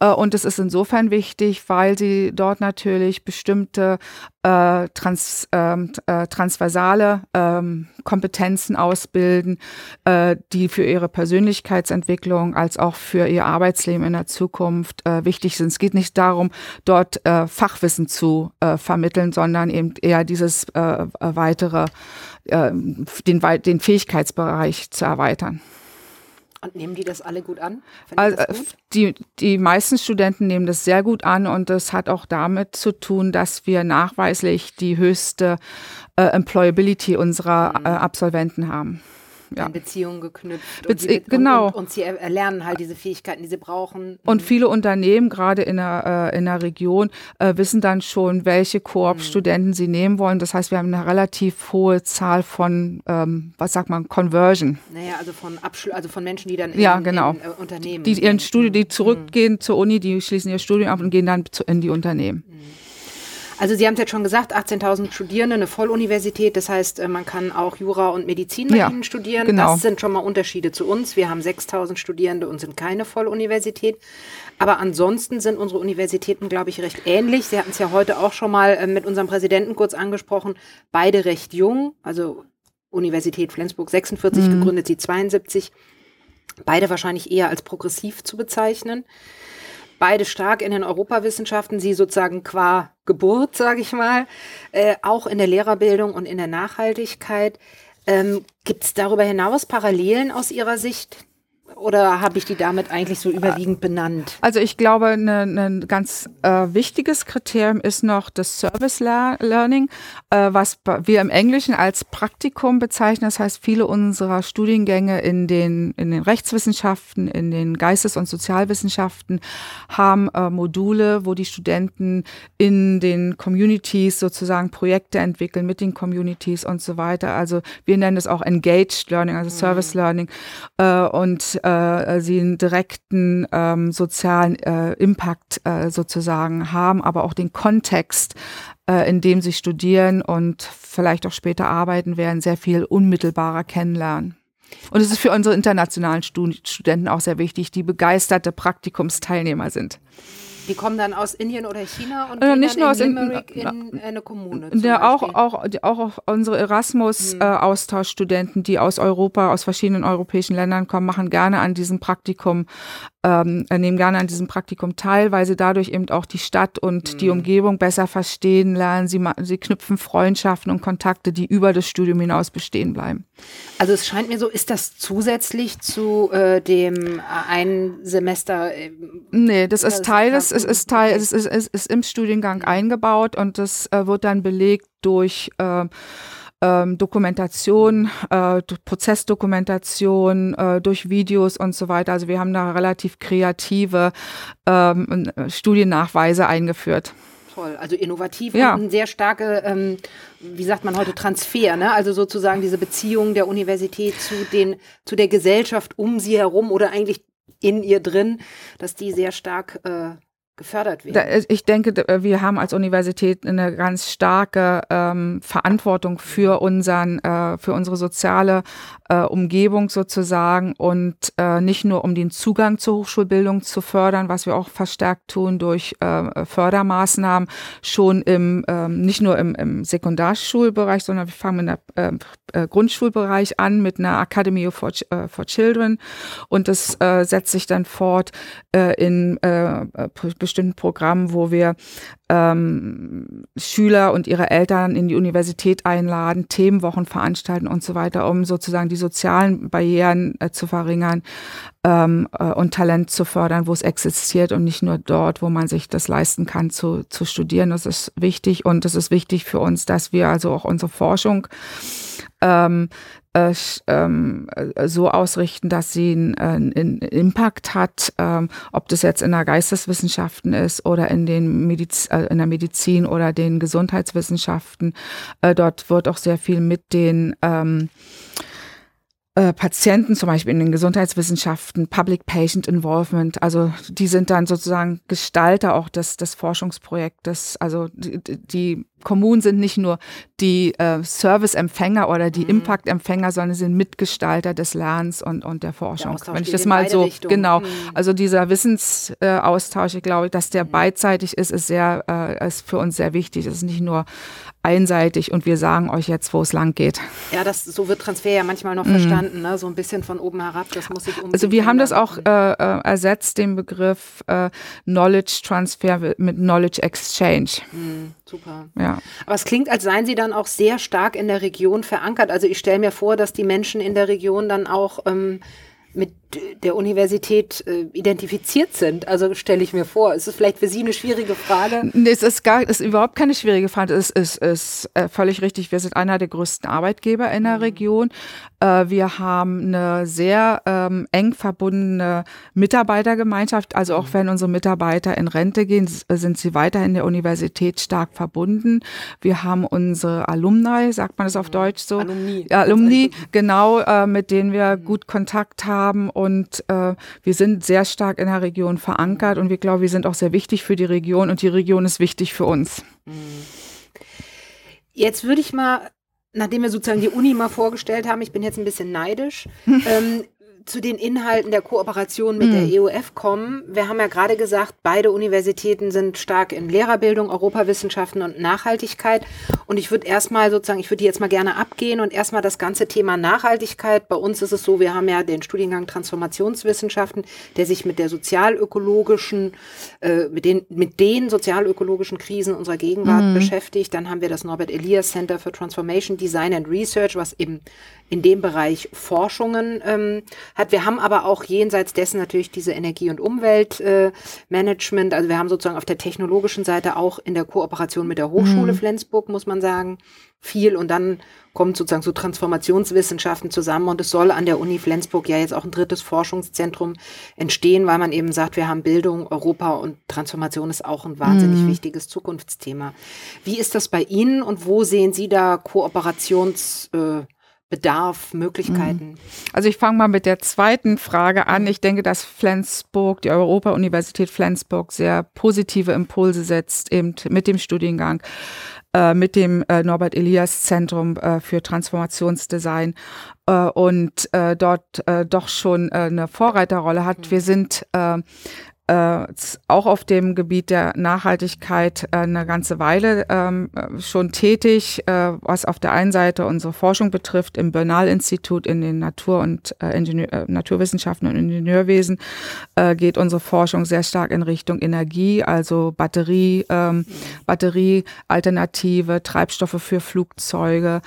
Äh, Und es ist insofern wichtig, weil sie dort natürlich bestimmte äh, trans, ähm, äh, transversale ähm, Kompetenzen ausbilden, äh, die für ihre Persönlichkeitsentwicklung als auch für ihr Arbeitsleben in der Zukunft äh, wichtig sind. Es geht nicht darum, dort äh, Fachwissen zu äh, vermitteln, sondern eben eher dieses äh, weitere äh, den, den Fähigkeitsbereich zu erweitern. Und nehmen die das alle gut an? Also, äh, gut? die, die meisten Studenten nehmen das sehr gut an und das hat auch damit zu tun, dass wir nachweislich die höchste äh, Employability unserer äh, Absolventen haben. Ja. Beziehungen geknüpft. Bezie und die, genau. Und, und, und, sie erlernen halt diese Fähigkeiten, die sie brauchen. Und viele Unternehmen, gerade in der, äh, in der Region, äh, wissen dann schon, welche Koop-Studenten mhm. sie nehmen wollen. Das heißt, wir haben eine relativ hohe Zahl von, ähm, was sagt man, Conversion. Naja, also von Abschlu also von Menschen, die dann in, ja, genau. in, äh, Unternehmen. Die ihren Studium, die zurückgehen mhm. zur Uni, die schließen ihr Studium ab und gehen dann zu, in die Unternehmen. Also Sie haben es jetzt schon gesagt, 18.000 Studierende, eine Volluniversität. Das heißt, äh, man kann auch Jura und Medizin bei ja, Ihnen studieren. Genau. Das sind schon mal Unterschiede zu uns. Wir haben 6.000 Studierende und sind keine Volluniversität. Aber ansonsten sind unsere Universitäten, glaube ich, recht ähnlich. Sie hatten es ja heute auch schon mal äh, mit unserem Präsidenten kurz angesprochen. Beide recht jung. Also Universität Flensburg 46 mhm. gegründet, sie 72. Beide wahrscheinlich eher als progressiv zu bezeichnen beide stark in den Europawissenschaften, sie sozusagen qua Geburt, sage ich mal, äh, auch in der Lehrerbildung und in der Nachhaltigkeit. Ähm, Gibt es darüber hinaus Parallelen aus Ihrer Sicht oder habe ich die damit eigentlich so überwiegend benannt? Also ich glaube, ein ne, ne ganz äh, wichtiges Kriterium ist noch das Service Learning, äh, was wir im Englischen als Praktikum bezeichnen. Das heißt, viele unserer Studiengänge in den, in den Rechtswissenschaften, in den Geistes- und Sozialwissenschaften haben äh, Module, wo die Studenten in den Communities sozusagen Projekte entwickeln mit den Communities und so weiter. Also wir nennen es auch Engaged Learning, also Service mhm. Learning. Äh, und äh, sie einen direkten ähm, sozialen äh, Impact äh, sozusagen haben, aber auch den Kontext, äh, in dem sie studieren und vielleicht auch später arbeiten werden, sehr viel unmittelbarer kennenlernen. Und es ist für unsere internationalen Stud Studenten auch sehr wichtig, die begeisterte Praktikumsteilnehmer sind. Die kommen dann aus Indien oder China und äh, nicht nur aus in, in, in eine Kommune. Der auch, auch, auch unsere Erasmus-Austauschstudenten, hm. äh, die aus Europa, aus verschiedenen europäischen Ländern kommen, machen gerne an diesem Praktikum ähm, nehmen gerne an diesem Praktikum teil, weil sie dadurch eben auch die Stadt und mhm. die Umgebung besser verstehen lernen. Sie, sie knüpfen Freundschaften und Kontakte, die über das Studium hinaus bestehen bleiben. Also es scheint mir so, ist das zusätzlich zu äh, dem äh, ein Semester? Äh, nee, das ist Teil, es ist, Teil, es ist, ist, ist im Studiengang eingebaut und das äh, wird dann belegt durch äh, ähm, Dokumentation, äh, Prozessdokumentation äh, durch Videos und so weiter. Also wir haben da relativ kreative ähm, Studiennachweise eingeführt. Toll, also innovativ ja. und ein sehr starke, ähm, wie sagt man heute, Transfer, ne? Also sozusagen diese Beziehung der Universität zu den, zu der Gesellschaft um sie herum oder eigentlich in ihr drin, dass die sehr stark äh, gefördert werden. Ich denke, wir haben als Universität eine ganz starke ähm, Verantwortung für unseren, äh, für unsere soziale äh, Umgebung sozusagen und äh, nicht nur um den Zugang zur Hochschulbildung zu fördern, was wir auch verstärkt tun durch äh, Fördermaßnahmen schon im ähm, nicht nur im, im Sekundarschulbereich, sondern wir fangen mit der äh, Grundschulbereich an mit einer Academy for, äh, for Children. Und das äh, setzt sich dann fort äh, in äh, bestimmten Programmen, wo wir ähm, Schüler und ihre Eltern in die Universität einladen, Themenwochen veranstalten und so weiter, um sozusagen die sozialen Barrieren äh, zu verringern ähm, äh, und Talent zu fördern, wo es existiert und nicht nur dort, wo man sich das leisten kann zu, zu studieren. Das ist wichtig und es ist wichtig für uns, dass wir also auch unsere Forschung ähm, äh, ähm, äh, so ausrichten, dass sie einen, äh, einen Impact hat, ähm, ob das jetzt in der Geisteswissenschaften ist oder in, den Mediz äh, in der Medizin oder den Gesundheitswissenschaften. Äh, dort wird auch sehr viel mit den ähm, äh, Patienten, zum Beispiel in den Gesundheitswissenschaften, Public Patient Involvement, also die sind dann sozusagen Gestalter auch des, des Forschungsprojektes. Also die, die Kommunen sind nicht nur die äh, Serviceempfänger oder die mhm. Impact-Empfänger, sondern sind Mitgestalter des Lernens und, und der Forschung. Der Wenn ich das mal so, Richtungen. genau, mhm. also dieser Wissensaustausch, ich glaube, dass der mhm. beidseitig ist, ist sehr, äh, ist für uns sehr wichtig. Es ist nicht nur einseitig und wir sagen euch jetzt, wo es lang geht. Ja, das, so wird Transfer ja manchmal noch mhm. verstanden, ne? so ein bisschen von oben herab, das muss ich Also wir haben das auch äh, äh, ersetzt, den Begriff äh, Knowledge Transfer mit Knowledge Exchange. Mhm, super. Ja. Aber es klingt, als seien Sie dann auch sehr stark in der Region verankert. Also ich stelle mir vor, dass die Menschen in der Region dann auch ähm, mit der Universität äh, identifiziert sind? Also stelle ich mir vor, ist es vielleicht für Sie eine schwierige Frage? Nee, es ist, gar, es ist überhaupt keine schwierige Frage. Es ist, ist, ist äh, völlig richtig. Wir sind einer der größten Arbeitgeber in der mhm. Region. Äh, wir haben eine sehr ähm, eng verbundene Mitarbeitergemeinschaft. Also auch mhm. wenn unsere Mitarbeiter in Rente gehen, sind sie weiterhin der Universität stark verbunden. Wir haben unsere Alumni, sagt man das auf mhm. Deutsch so? Alumni. Alumni, genau, äh, mit denen wir gut Kontakt haben und äh, wir sind sehr stark in der Region verankert und wir glauben, wir sind auch sehr wichtig für die Region und die Region ist wichtig für uns. Jetzt würde ich mal nachdem wir sozusagen die Uni mal vorgestellt haben, ich bin jetzt ein bisschen neidisch, ähm, zu den Inhalten der Kooperation mit mhm. der EUF kommen. Wir haben ja gerade gesagt, beide Universitäten sind stark in Lehrerbildung, Europawissenschaften und Nachhaltigkeit. Und ich würde erstmal sozusagen, ich würde jetzt mal gerne abgehen und erstmal das ganze Thema Nachhaltigkeit. Bei uns ist es so, wir haben ja den Studiengang Transformationswissenschaften, der sich mit der sozialökologischen, äh, mit den, mit den sozialökologischen Krisen unserer Gegenwart mhm. beschäftigt. Dann haben wir das Norbert Elias Center for Transformation Design and Research, was eben in dem Bereich Forschungen ähm, hat. Wir haben aber auch jenseits dessen natürlich diese Energie- und Umweltmanagement. Äh, also wir haben sozusagen auf der technologischen Seite auch in der Kooperation mit der Hochschule mhm. Flensburg, muss man sagen, viel. Und dann kommt sozusagen so Transformationswissenschaften zusammen. Und es soll an der Uni Flensburg ja jetzt auch ein drittes Forschungszentrum entstehen, weil man eben sagt, wir haben Bildung, Europa und Transformation ist auch ein wahnsinnig mhm. wichtiges Zukunftsthema. Wie ist das bei Ihnen und wo sehen Sie da Kooperations äh, Bedarf, Möglichkeiten? Mhm. Also ich fange mal mit der zweiten Frage an. Ich denke, dass Flensburg, die Europa-Universität Flensburg, sehr positive Impulse setzt, eben mit dem Studiengang, äh, mit dem äh, Norbert Elias Zentrum äh, für Transformationsdesign äh, und äh, dort äh, doch schon eine Vorreiterrolle hat. Mhm. Wir sind äh, auch auf dem Gebiet der Nachhaltigkeit äh, eine ganze Weile ähm, schon tätig, äh, was auf der einen Seite unsere Forschung betrifft, im Bernal-Institut in den Natur- und äh, Ingenieur äh, Naturwissenschaften und Ingenieurwesen äh, geht unsere Forschung sehr stark in Richtung Energie, also Batterie, ähm, Batteriealternative, Treibstoffe für Flugzeuge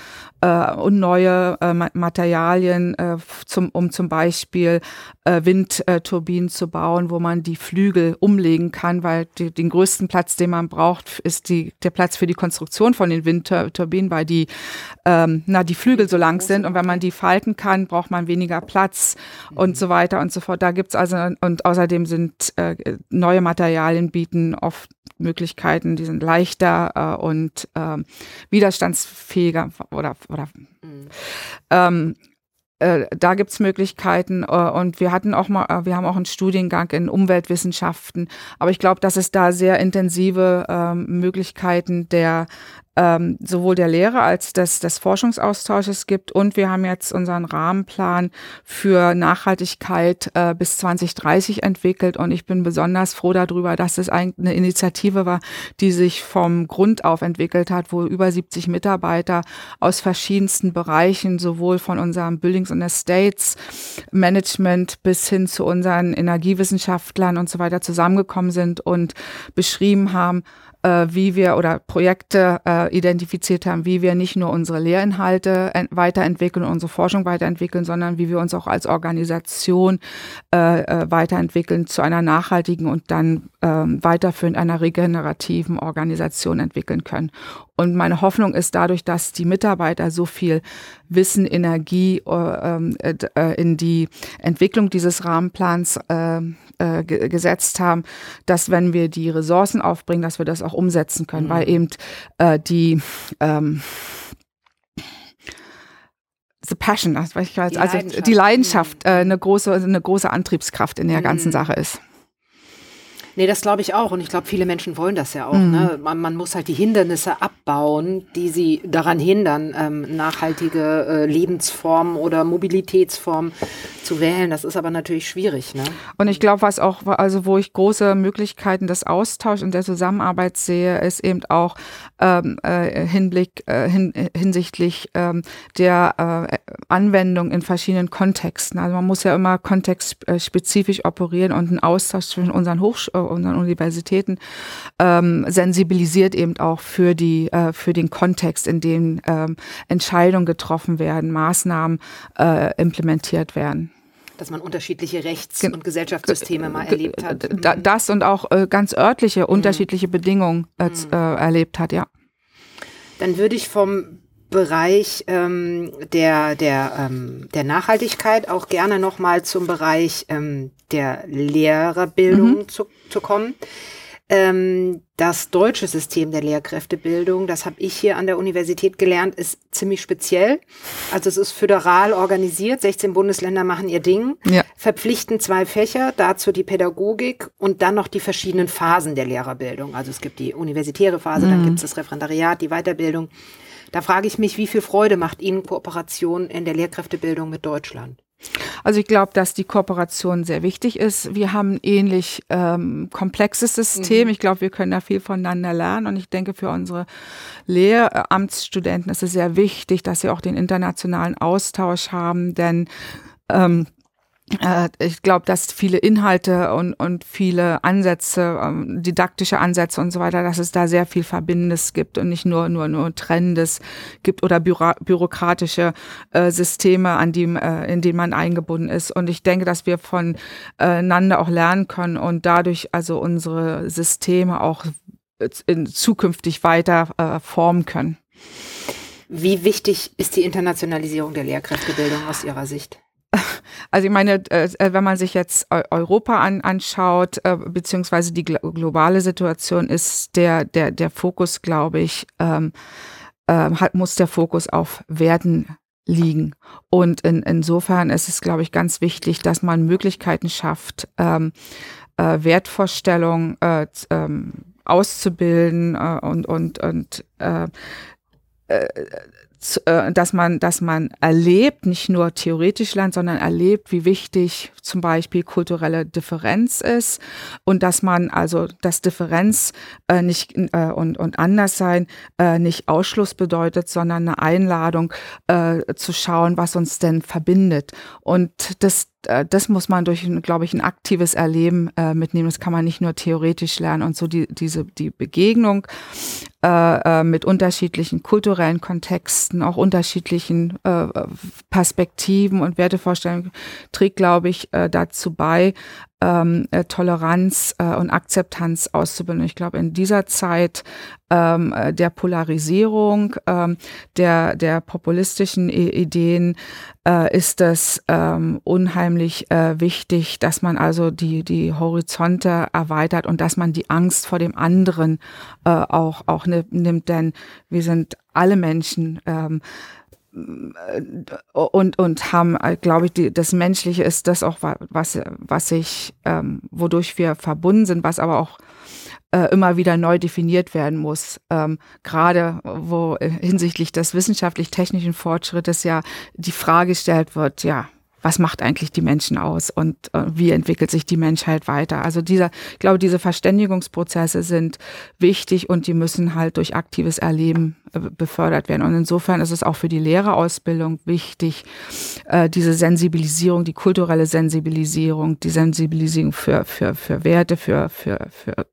und neue Materialien, zum, um zum Beispiel Windturbinen zu bauen, wo man die Flügel umlegen kann, weil die, den größten Platz, den man braucht, ist die, der Platz für die Konstruktion von den Windturbinen, weil die, ähm, na, die Flügel so lang sind und wenn man die falten kann, braucht man weniger Platz und mhm. so weiter und so fort. Da gibt's also, und außerdem sind äh, neue Materialien bieten oft Möglichkeiten, die sind leichter äh, und äh, widerstandsfähiger oder, oder mhm. ähm, äh, da gibt's Möglichkeiten äh, und wir hatten auch mal, äh, wir haben auch einen Studiengang in Umweltwissenschaften, aber ich glaube, dass es da sehr intensive ähm, Möglichkeiten der ähm, sowohl der Lehre als des, des Forschungsaustausches gibt. Und wir haben jetzt unseren Rahmenplan für Nachhaltigkeit äh, bis 2030 entwickelt. Und ich bin besonders froh darüber, dass es eine Initiative war, die sich vom Grund auf entwickelt hat, wo über 70 Mitarbeiter aus verschiedensten Bereichen, sowohl von unserem Buildings und Estates Management bis hin zu unseren Energiewissenschaftlern und so weiter zusammengekommen sind und beschrieben haben, äh, wie wir oder Projekte äh, identifiziert haben, wie wir nicht nur unsere Lehrinhalte weiterentwickeln, unsere Forschung weiterentwickeln, sondern wie wir uns auch als Organisation äh, äh, weiterentwickeln zu einer nachhaltigen und dann äh, weiterführend einer regenerativen Organisation entwickeln können. Und meine Hoffnung ist dadurch, dass die Mitarbeiter so viel Wissen, Energie äh, ähm, äh, in die Entwicklung dieses Rahmenplans äh, gesetzt haben, dass wenn wir die Ressourcen aufbringen, dass wir das auch umsetzen können, mhm. weil eben äh, die ähm, the passion, also die Leidenschaft, die Leidenschaft äh, eine große eine große Antriebskraft in der ganzen mhm. Sache ist. Nee, das glaube ich auch. Und ich glaube, viele Menschen wollen das ja auch. Mhm. Ne? Man, man, muss halt die Hindernisse abbauen, die sie daran hindern, ähm, nachhaltige äh, Lebensformen oder Mobilitätsformen zu wählen. Das ist aber natürlich schwierig. Ne? Und ich glaube, was auch, also wo ich große Möglichkeiten des Austauschs und der Zusammenarbeit sehe, ist eben auch ähm, äh, Hinblick äh, hin, hinsichtlich ähm, der äh, Anwendung in verschiedenen Kontexten. Also man muss ja immer kontextspezifisch operieren und einen Austausch zwischen unseren Hochschulen unseren Universitäten ähm, sensibilisiert eben auch für die äh, für den Kontext, in dem ähm, Entscheidungen getroffen werden, Maßnahmen äh, implementiert werden. Dass man unterschiedliche Rechts- und Gesellschaftssysteme mal erlebt hat. Mhm. Das und auch äh, ganz örtliche, mhm. unterschiedliche Bedingungen äh, mhm. äh, erlebt hat, ja. Dann würde ich vom Bereich ähm, der, der, ähm, der Nachhaltigkeit auch gerne nochmal zum Bereich ähm, der Lehrerbildung mhm. zu, zu kommen. Ähm, das deutsche System der Lehrkräftebildung, das habe ich hier an der Universität gelernt, ist ziemlich speziell. Also es ist föderal organisiert, 16 Bundesländer machen ihr Ding, ja. verpflichten zwei Fächer, dazu die Pädagogik und dann noch die verschiedenen Phasen der Lehrerbildung. Also es gibt die universitäre Phase, mhm. dann gibt es das Referendariat, die Weiterbildung. Da frage ich mich, wie viel Freude macht Ihnen Kooperation in der Lehrkräftebildung mit Deutschland? Also ich glaube, dass die Kooperation sehr wichtig ist. Wir haben ein ähnlich ähm, komplexes System. Mhm. Ich glaube, wir können da viel voneinander lernen. Und ich denke, für unsere Lehramtsstudenten ist es sehr wichtig, dass sie auch den internationalen Austausch haben, denn ähm, äh, ich glaube, dass viele Inhalte und, und viele Ansätze, ähm, didaktische Ansätze und so weiter, dass es da sehr viel Verbindendes gibt und nicht nur nur nur Trendes gibt oder büro, bürokratische äh, Systeme, an die, äh, in denen man eingebunden ist. Und ich denke, dass wir voneinander auch lernen können und dadurch also unsere Systeme auch in, zukünftig weiter äh, formen können. Wie wichtig ist die Internationalisierung der Lehrkräftebildung aus Ihrer Sicht? Also ich meine, äh, äh, wenn man sich jetzt Europa an, anschaut, äh, beziehungsweise die globale Situation, ist der, der, der Fokus, glaube ich, ähm, hat, muss der Fokus auf Werden liegen. Und in, insofern ist es, glaube ich, ganz wichtig, dass man Möglichkeiten schafft, ähm, äh, Wertvorstellungen äh, ähm, auszubilden äh, und, und, und äh, dass man, dass man erlebt, nicht nur theoretisch lernt, sondern erlebt, wie wichtig zum Beispiel kulturelle Differenz ist und dass man also das Differenz äh, nicht äh, und und Anderssein äh, nicht Ausschluss bedeutet, sondern eine Einladung äh, zu schauen, was uns denn verbindet. Und das das muss man durch, glaube ich, ein aktives Erleben äh, mitnehmen. Das kann man nicht nur theoretisch lernen. Und so die, diese, die Begegnung äh, äh, mit unterschiedlichen kulturellen Kontexten, auch unterschiedlichen äh, Perspektiven und Wertevorstellungen trägt, glaube ich, äh, dazu bei, ähm, äh, Toleranz äh, und Akzeptanz auszubilden. Ich glaube, in dieser Zeit ähm, äh, der Polarisierung, ähm, der, der populistischen I Ideen äh, ist es ähm, unheimlich äh, wichtig, dass man also die, die Horizonte erweitert und dass man die Angst vor dem anderen äh, auch, auch nimmt, denn wir sind alle Menschen. Ähm, und und haben, glaube ich, die, das Menschliche ist das auch was was ich ähm, wodurch wir verbunden sind, was aber auch äh, immer wieder neu definiert werden muss. Ähm, Gerade wo hinsichtlich des wissenschaftlich-technischen Fortschrittes ja die Frage gestellt wird, ja, was macht eigentlich die Menschen aus und äh, wie entwickelt sich die Menschheit weiter. Also dieser, ich glaube, diese Verständigungsprozesse sind wichtig und die müssen halt durch aktives Erleben äh, befördert werden. Und insofern ist es auch für die Lehrerausbildung wichtig, äh, diese Sensibilisierung, die kulturelle Sensibilisierung, die Sensibilisierung für, für, für Werte, für, für, für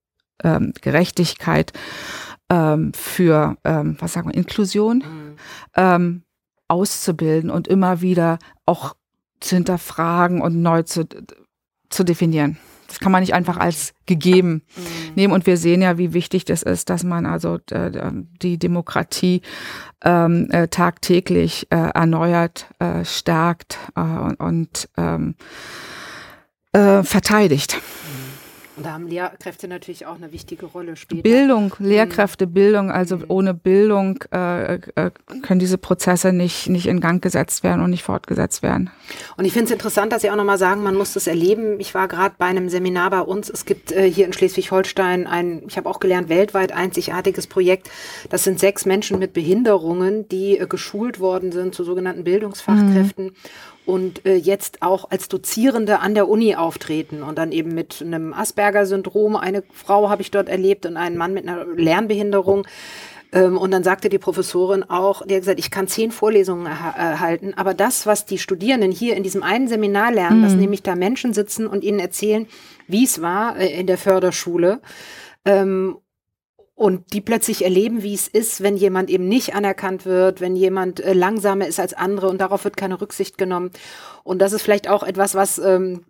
ähm, Gerechtigkeit, ähm, für, ähm, was sagen wir, Inklusion, mhm. ähm, auszubilden und immer wieder auch zu hinterfragen und neu zu, zu definieren. Das kann man nicht einfach als gegeben mhm. nehmen. Und wir sehen ja, wie wichtig das ist, dass man also äh, die Demokratie ähm, äh, tagtäglich äh, erneuert, äh, stärkt äh, und, und ähm, äh, verteidigt. Und da haben Lehrkräfte natürlich auch eine wichtige Rolle später. Bildung, mhm. Lehrkräfte, Bildung, also mhm. ohne Bildung äh, äh, können diese Prozesse nicht, nicht in Gang gesetzt werden und nicht fortgesetzt werden. Und ich finde es interessant, dass Sie auch nochmal sagen, man muss das erleben. Ich war gerade bei einem Seminar bei uns. Es gibt äh, hier in Schleswig-Holstein ein, ich habe auch gelernt, weltweit einzigartiges Projekt. Das sind sechs Menschen mit Behinderungen, die äh, geschult worden sind zu sogenannten Bildungsfachkräften. Mhm und äh, jetzt auch als Dozierende an der Uni auftreten und dann eben mit einem Asperger-Syndrom. Eine Frau habe ich dort erlebt und einen Mann mit einer Lernbehinderung. Ähm, und dann sagte die Professorin auch, die hat gesagt, ich kann zehn Vorlesungen erhalten, aber das, was die Studierenden hier in diesem einen Seminar lernen, mhm. dass nämlich da Menschen sitzen und ihnen erzählen, wie es war äh, in der Förderschule, ähm, und die plötzlich erleben, wie es ist, wenn jemand eben nicht anerkannt wird, wenn jemand äh, langsamer ist als andere und darauf wird keine Rücksicht genommen. Und das ist vielleicht auch etwas, was ähm, äh,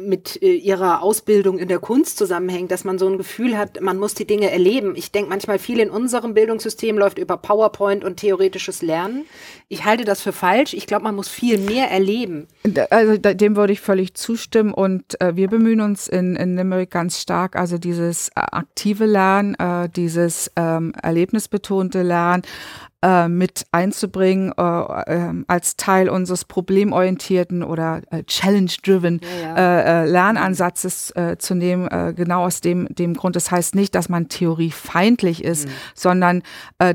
mit äh, ihrer Ausbildung in der Kunst zusammenhängt, dass man so ein Gefühl hat, man muss die Dinge erleben. Ich denke manchmal viel in unserem Bildungssystem läuft über PowerPoint und theoretisches Lernen. Ich halte das für falsch. Ich glaube, man muss viel mehr erleben. Also dem würde ich völlig zustimmen und äh, wir bemühen uns in, in Limerick ganz stark, also dieses äh, aktive Lernen, äh, dieses ähm, erlebnisbetonte Lernen, äh, mit einzubringen äh, äh, als Teil unseres problemorientierten oder äh, challenge-driven ja, ja. Äh, äh, Lernansatzes zu nehmen, genau aus dem, dem Grund. Das heißt nicht, dass man theoriefeindlich ist, mhm. sondern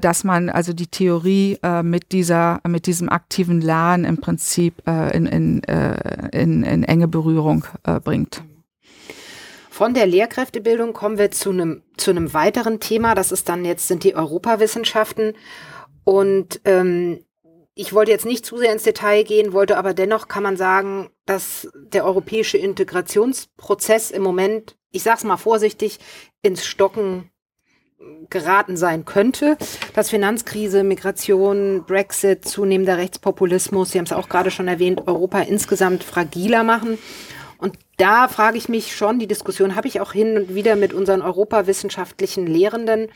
dass man also die Theorie mit dieser, mit diesem aktiven Lernen im Prinzip in, in, in, in enge Berührung bringt. Von der Lehrkräftebildung kommen wir zu einem, zu einem weiteren Thema. Das ist dann jetzt sind die Europawissenschaften. Und ähm, ich wollte jetzt nicht zu sehr ins Detail gehen, wollte aber dennoch kann man sagen, dass der europäische Integrationsprozess im Moment, ich sage es mal vorsichtig, ins Stocken geraten sein könnte. Dass Finanzkrise, Migration, Brexit, zunehmender Rechtspopulismus, Sie haben es auch gerade schon erwähnt, Europa insgesamt fragiler machen. Und da frage ich mich schon, die Diskussion habe ich auch hin und wieder mit unseren europawissenschaftlichen Lehrenden,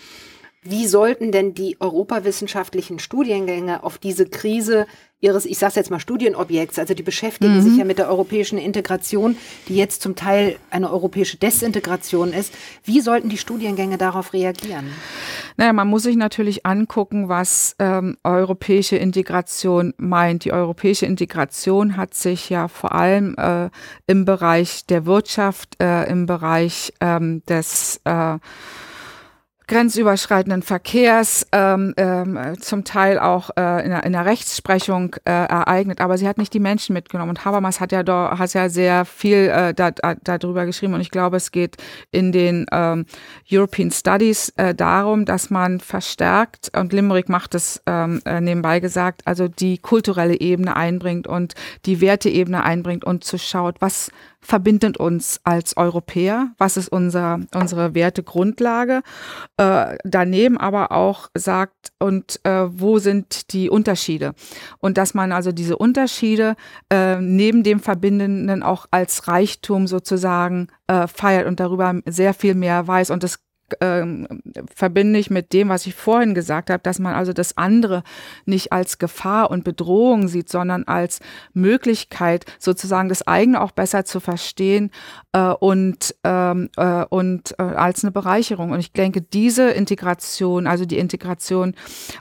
wie sollten denn die europawissenschaftlichen Studiengänge auf diese Krise ihres, ich sage jetzt mal, Studienobjekts, also die beschäftigen mhm. sich ja mit der europäischen Integration, die jetzt zum Teil eine europäische Desintegration ist. Wie sollten die Studiengänge darauf reagieren? Naja, man muss sich natürlich angucken, was ähm, europäische Integration meint. Die europäische Integration hat sich ja vor allem äh, im Bereich der Wirtschaft, äh, im Bereich ähm, des äh, grenzüberschreitenden Verkehrs, ähm, ähm, zum Teil auch äh, in, der, in der Rechtsprechung äh, ereignet, aber sie hat nicht die Menschen mitgenommen. Und Habermas hat ja, da, hat ja sehr viel äh, da, da, darüber geschrieben und ich glaube, es geht in den ähm, European Studies äh, darum, dass man verstärkt, und Limerick macht es ähm, äh, nebenbei gesagt, also die kulturelle Ebene einbringt und die Werteebene einbringt und zu schaut, was verbindet uns als Europäer? Was ist unser, unsere Wertegrundlage? Äh, daneben aber auch sagt, und äh, wo sind die Unterschiede? Und dass man also diese Unterschiede äh, neben dem Verbindenden auch als Reichtum sozusagen äh, feiert und darüber sehr viel mehr weiß. Und das ähm, verbinde ich mit dem, was ich vorhin gesagt habe, dass man also das andere nicht als Gefahr und Bedrohung sieht, sondern als Möglichkeit, sozusagen das eigene auch besser zu verstehen äh, und, ähm, äh, und äh, als eine Bereicherung. Und ich denke, diese Integration, also die Integration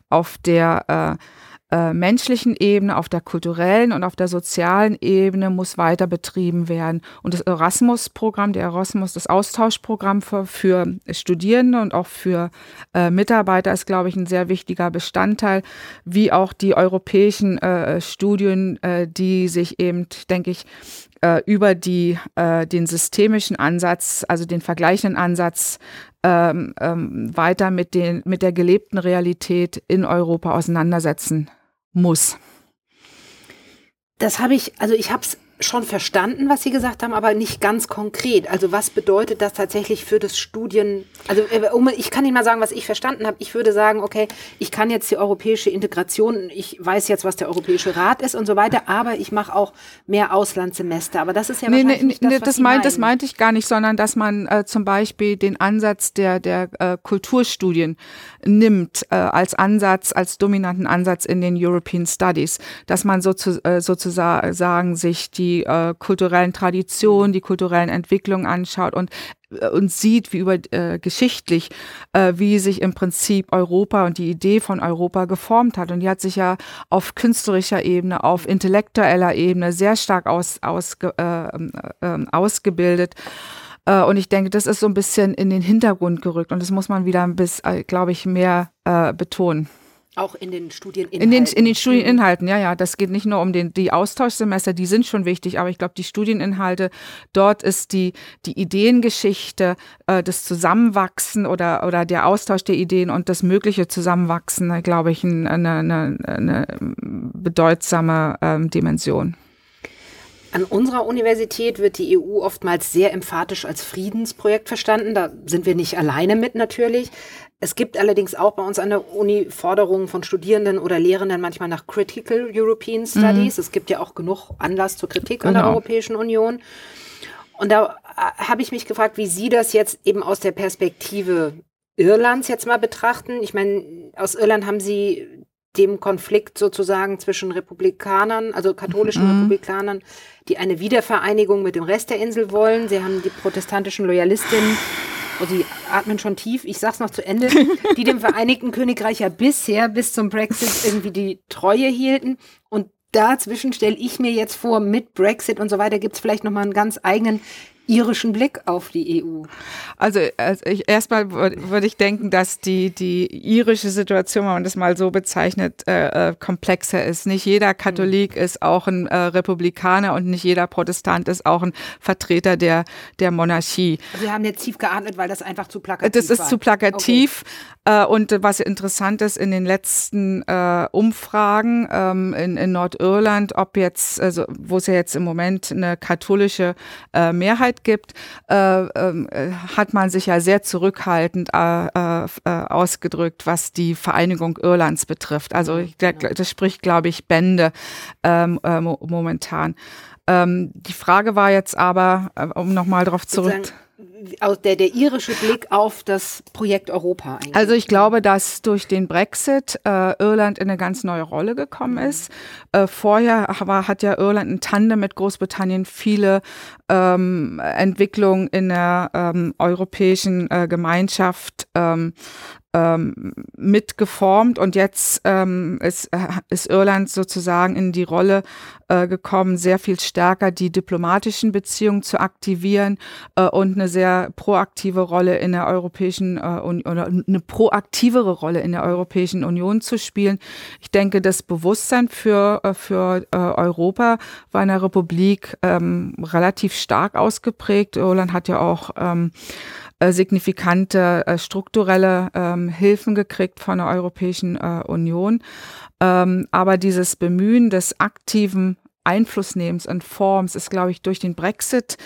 auf der äh, äh, menschlichen Ebene, auf der kulturellen und auf der sozialen Ebene muss weiter betrieben werden. Und das Erasmus-Programm, der Erasmus, das Austauschprogramm für, für Studierende und auch für äh, Mitarbeiter ist, glaube ich, ein sehr wichtiger Bestandteil, wie auch die europäischen äh, Studien, äh, die sich eben, denke ich, äh, über die, äh, den systemischen Ansatz, also den vergleichenden Ansatz ähm, ähm, weiter mit, den, mit der gelebten Realität in Europa auseinandersetzen muss. Das habe ich, also ich habe es schon verstanden, was Sie gesagt haben, aber nicht ganz konkret. Also was bedeutet das tatsächlich für das Studien? Also äh, ich kann Ihnen mal sagen, was ich verstanden habe. Ich würde sagen, okay, ich kann jetzt die europäische Integration, ich weiß jetzt, was der Europäische Rat ist und so weiter, aber ich mache auch mehr Auslandssemester. Aber das ist ja nee, nee, nicht das, nee, das, meint, das meinte ich gar nicht, sondern dass man äh, zum Beispiel den Ansatz der, der äh, Kulturstudien nimmt äh, als Ansatz, als dominanten Ansatz in den European Studies, dass man so zu, äh, sozusagen sich die äh, kulturellen Traditionen, die kulturellen Entwicklungen anschaut und äh, und sieht, wie über äh, geschichtlich, äh, wie sich im Prinzip Europa und die Idee von Europa geformt hat. Und die hat sich ja auf künstlerischer Ebene, auf intellektueller Ebene sehr stark aus, aus, äh, äh, ausgebildet. Äh, und ich denke, das ist so ein bisschen in den Hintergrund gerückt und das muss man wieder ein bisschen, glaube ich, mehr betonen. Auch in den Studieninhalten. In den, in den Studieninhalten, ja, ja. Das geht nicht nur um den, die Austauschsemester, die sind schon wichtig, aber ich glaube, die Studieninhalte, dort ist die, die Ideengeschichte, äh, das Zusammenwachsen oder, oder der Austausch der Ideen und das mögliche Zusammenwachsen, äh, glaube ich, eine, eine, eine bedeutsame ähm, Dimension. An unserer Universität wird die EU oftmals sehr emphatisch als Friedensprojekt verstanden. Da sind wir nicht alleine mit natürlich. Es gibt allerdings auch bei uns an der Uni Forderungen von Studierenden oder Lehrenden manchmal nach Critical European Studies. Mhm. Es gibt ja auch genug Anlass zur Kritik genau. an der genau. Europäischen Union. Und da äh, habe ich mich gefragt, wie Sie das jetzt eben aus der Perspektive Irlands jetzt mal betrachten. Ich meine, aus Irland haben Sie dem Konflikt sozusagen zwischen Republikanern, also katholischen mhm. Republikanern, die eine Wiedervereinigung mit dem Rest der Insel wollen. Sie haben die protestantischen Loyalistinnen, oh, sie atmen schon tief, ich sag's noch zu Ende, die dem Vereinigten Königreich ja bisher bis zum Brexit irgendwie die Treue hielten. Und dazwischen stelle ich mir jetzt vor, mit Brexit und so weiter gibt es vielleicht nochmal einen ganz eigenen irischen Blick auf die EU? Also, also ich, erstmal würde ich denken, dass die, die irische Situation, wenn man das mal so bezeichnet, äh, äh komplexer ist. Nicht jeder Katholik mhm. ist auch ein äh, Republikaner und nicht jeder Protestant ist auch ein Vertreter der, der Monarchie. Sie haben jetzt tief geatmet, weil das einfach zu plakativ ist. Das ist war. zu plakativ. Okay. Äh, und was interessant ist, in den letzten äh, Umfragen ähm, in, in Nordirland, ob jetzt, also wo es ja jetzt im Moment eine katholische äh, Mehrheit gibt, äh, äh, hat man sich ja sehr zurückhaltend äh, äh, äh ausgedrückt, was die Vereinigung Irlands betrifft. Also der, genau. das spricht, glaube ich, Bände ähm, äh, momentan. Ähm, die Frage war jetzt aber, um nochmal darauf zurück der, der irische Blick auf das Projekt Europa eigentlich? Also ich glaube, dass durch den Brexit äh, Irland in eine ganz neue Rolle gekommen mhm. ist. Äh, vorher war, hat ja Irland ein Tandem mit Großbritannien viele ähm, Entwicklungen in der ähm, europäischen äh, Gemeinschaft ähm, ähm, mitgeformt und jetzt ähm, ist, äh, ist Irland sozusagen in die Rolle äh, gekommen, sehr viel stärker die diplomatischen Beziehungen zu aktivieren äh, und eine sehr proaktive Rolle in der Europäischen äh, oder eine proaktivere Rolle in der Europäischen Union zu spielen. Ich denke, das Bewusstsein für, äh, für äh, Europa war in der Republik ähm, relativ stark ausgeprägt. Irland hat ja auch ähm, äh, signifikante äh, strukturelle ähm, Hilfen gekriegt von der Europäischen äh, Union. Ähm, aber dieses Bemühen des aktiven Einflussnehmens und Forms ist, glaube ich, durch den Brexit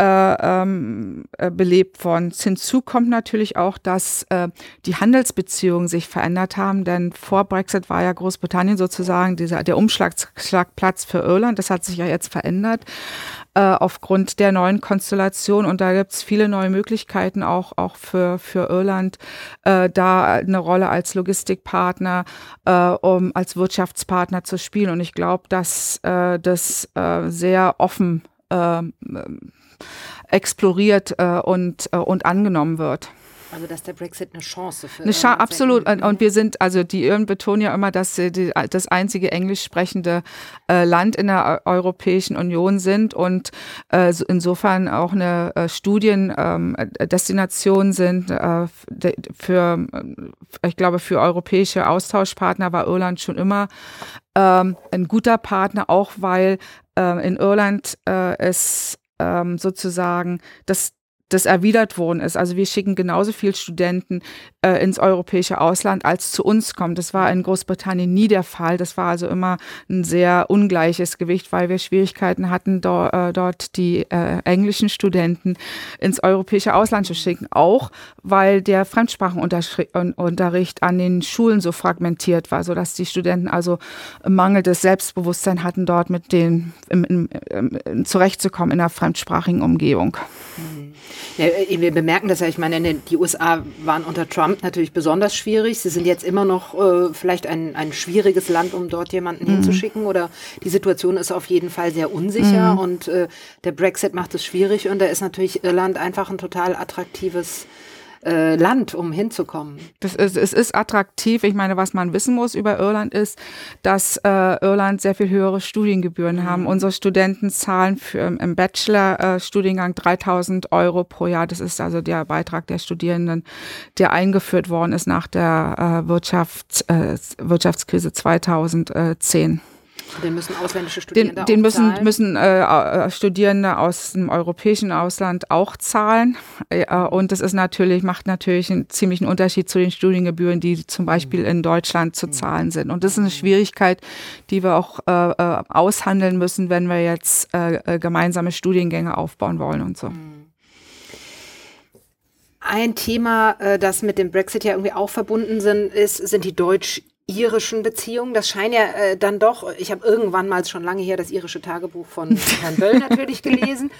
äh, ähm, äh, belebt worden. Hinzu kommt natürlich auch, dass äh, die Handelsbeziehungen sich verändert haben, denn vor Brexit war ja Großbritannien sozusagen dieser, der Umschlagplatz für Irland. Das hat sich ja jetzt verändert äh, aufgrund der neuen Konstellation und da gibt es viele neue Möglichkeiten auch, auch für, für Irland, äh, da eine Rolle als Logistikpartner, äh, um als Wirtschaftspartner zu spielen. Und ich glaube, dass das sehr offen äh, exploriert äh, und, äh, und angenommen wird. Also dass der Brexit eine Chance für eine Chance, absolut. Und, und wir sind, also die Irren betonen ja immer, dass sie die, das einzige englisch sprechende äh, Land in der Europäischen Union sind und äh, insofern auch eine äh, Studiendestination ähm, sind äh, für, ich glaube, für europäische Austauschpartner war Irland schon immer ähm, ein guter Partner, auch weil äh, in Irland äh, es ähm, sozusagen das das erwidert worden ist. Also wir schicken genauso viel Studenten äh, ins europäische Ausland, als zu uns kommt. Das war in Großbritannien nie der Fall. Das war also immer ein sehr ungleiches Gewicht, weil wir Schwierigkeiten hatten, do, äh, dort die äh, englischen Studenten ins europäische Ausland zu schicken. Auch weil der Fremdsprachenunterricht an den Schulen so fragmentiert war, sodass die Studenten also mangelndes Selbstbewusstsein hatten, dort mit denen zurechtzukommen in einer fremdsprachigen Umgebung. Mhm. Ja, äh, wir bemerken das ja, ich meine, die USA waren unter Trump natürlich besonders schwierig. Sie sind jetzt immer noch äh, vielleicht ein, ein schwieriges Land, um dort jemanden mhm. hinzuschicken. Oder die Situation ist auf jeden Fall sehr unsicher mhm. und äh, der Brexit macht es schwierig und da ist natürlich Irland einfach ein total attraktives äh, Land, um hinzukommen. Das ist, es ist attraktiv. Ich meine, was man wissen muss über Irland ist, dass äh, Irland sehr viel höhere Studiengebühren mhm. haben. Unsere Studenten zahlen für, im Bachelor-Studiengang äh, 3000 Euro pro Jahr. Das ist also der Beitrag der Studierenden, der eingeführt worden ist nach der äh, Wirtschafts-, äh, Wirtschaftskrise 2010. Den müssen ausländische Studierende den, den müssen, zahlen? müssen äh, äh, Studierende aus dem europäischen Ausland auch zahlen. Äh, und das ist natürlich, macht natürlich einen ziemlichen Unterschied zu den Studiengebühren, die zum Beispiel in Deutschland zu zahlen sind. Und das ist eine Schwierigkeit, die wir auch äh, äh aushandeln müssen, wenn wir jetzt äh, gemeinsame Studiengänge aufbauen wollen und so. Ein Thema, das mit dem Brexit ja irgendwie auch verbunden sind, ist, sind die deutsch irischen Beziehungen. Das scheint ja äh, dann doch, ich habe irgendwann mal schon lange her das irische Tagebuch von Herrn Böll natürlich gelesen,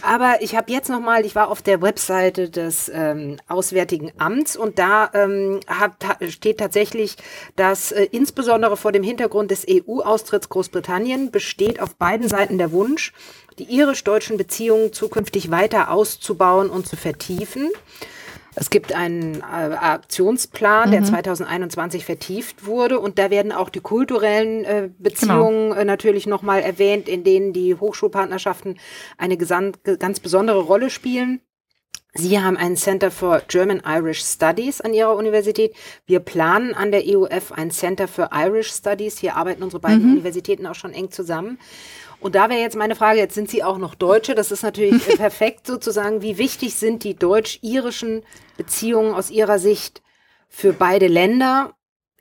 aber ich habe jetzt noch mal, ich war auf der Webseite des ähm, Auswärtigen Amts und da ähm, hat, steht tatsächlich, dass äh, insbesondere vor dem Hintergrund des EU-Austritts Großbritannien besteht auf beiden Seiten der Wunsch, die irisch-deutschen Beziehungen zukünftig weiter auszubauen und zu vertiefen. Es gibt einen äh, Aktionsplan, mhm. der 2021 vertieft wurde und da werden auch die kulturellen äh, Beziehungen genau. äh, natürlich nochmal erwähnt, in denen die Hochschulpartnerschaften eine ganz besondere Rolle spielen. Sie haben ein Center for German Irish Studies an Ihrer Universität. Wir planen an der EUF ein Center for Irish Studies. Hier arbeiten unsere beiden mhm. Universitäten auch schon eng zusammen. Und da wäre jetzt meine Frage, jetzt sind Sie auch noch Deutsche, das ist natürlich perfekt sozusagen. Wie wichtig sind die deutsch-irischen Beziehungen aus Ihrer Sicht für beide Länder?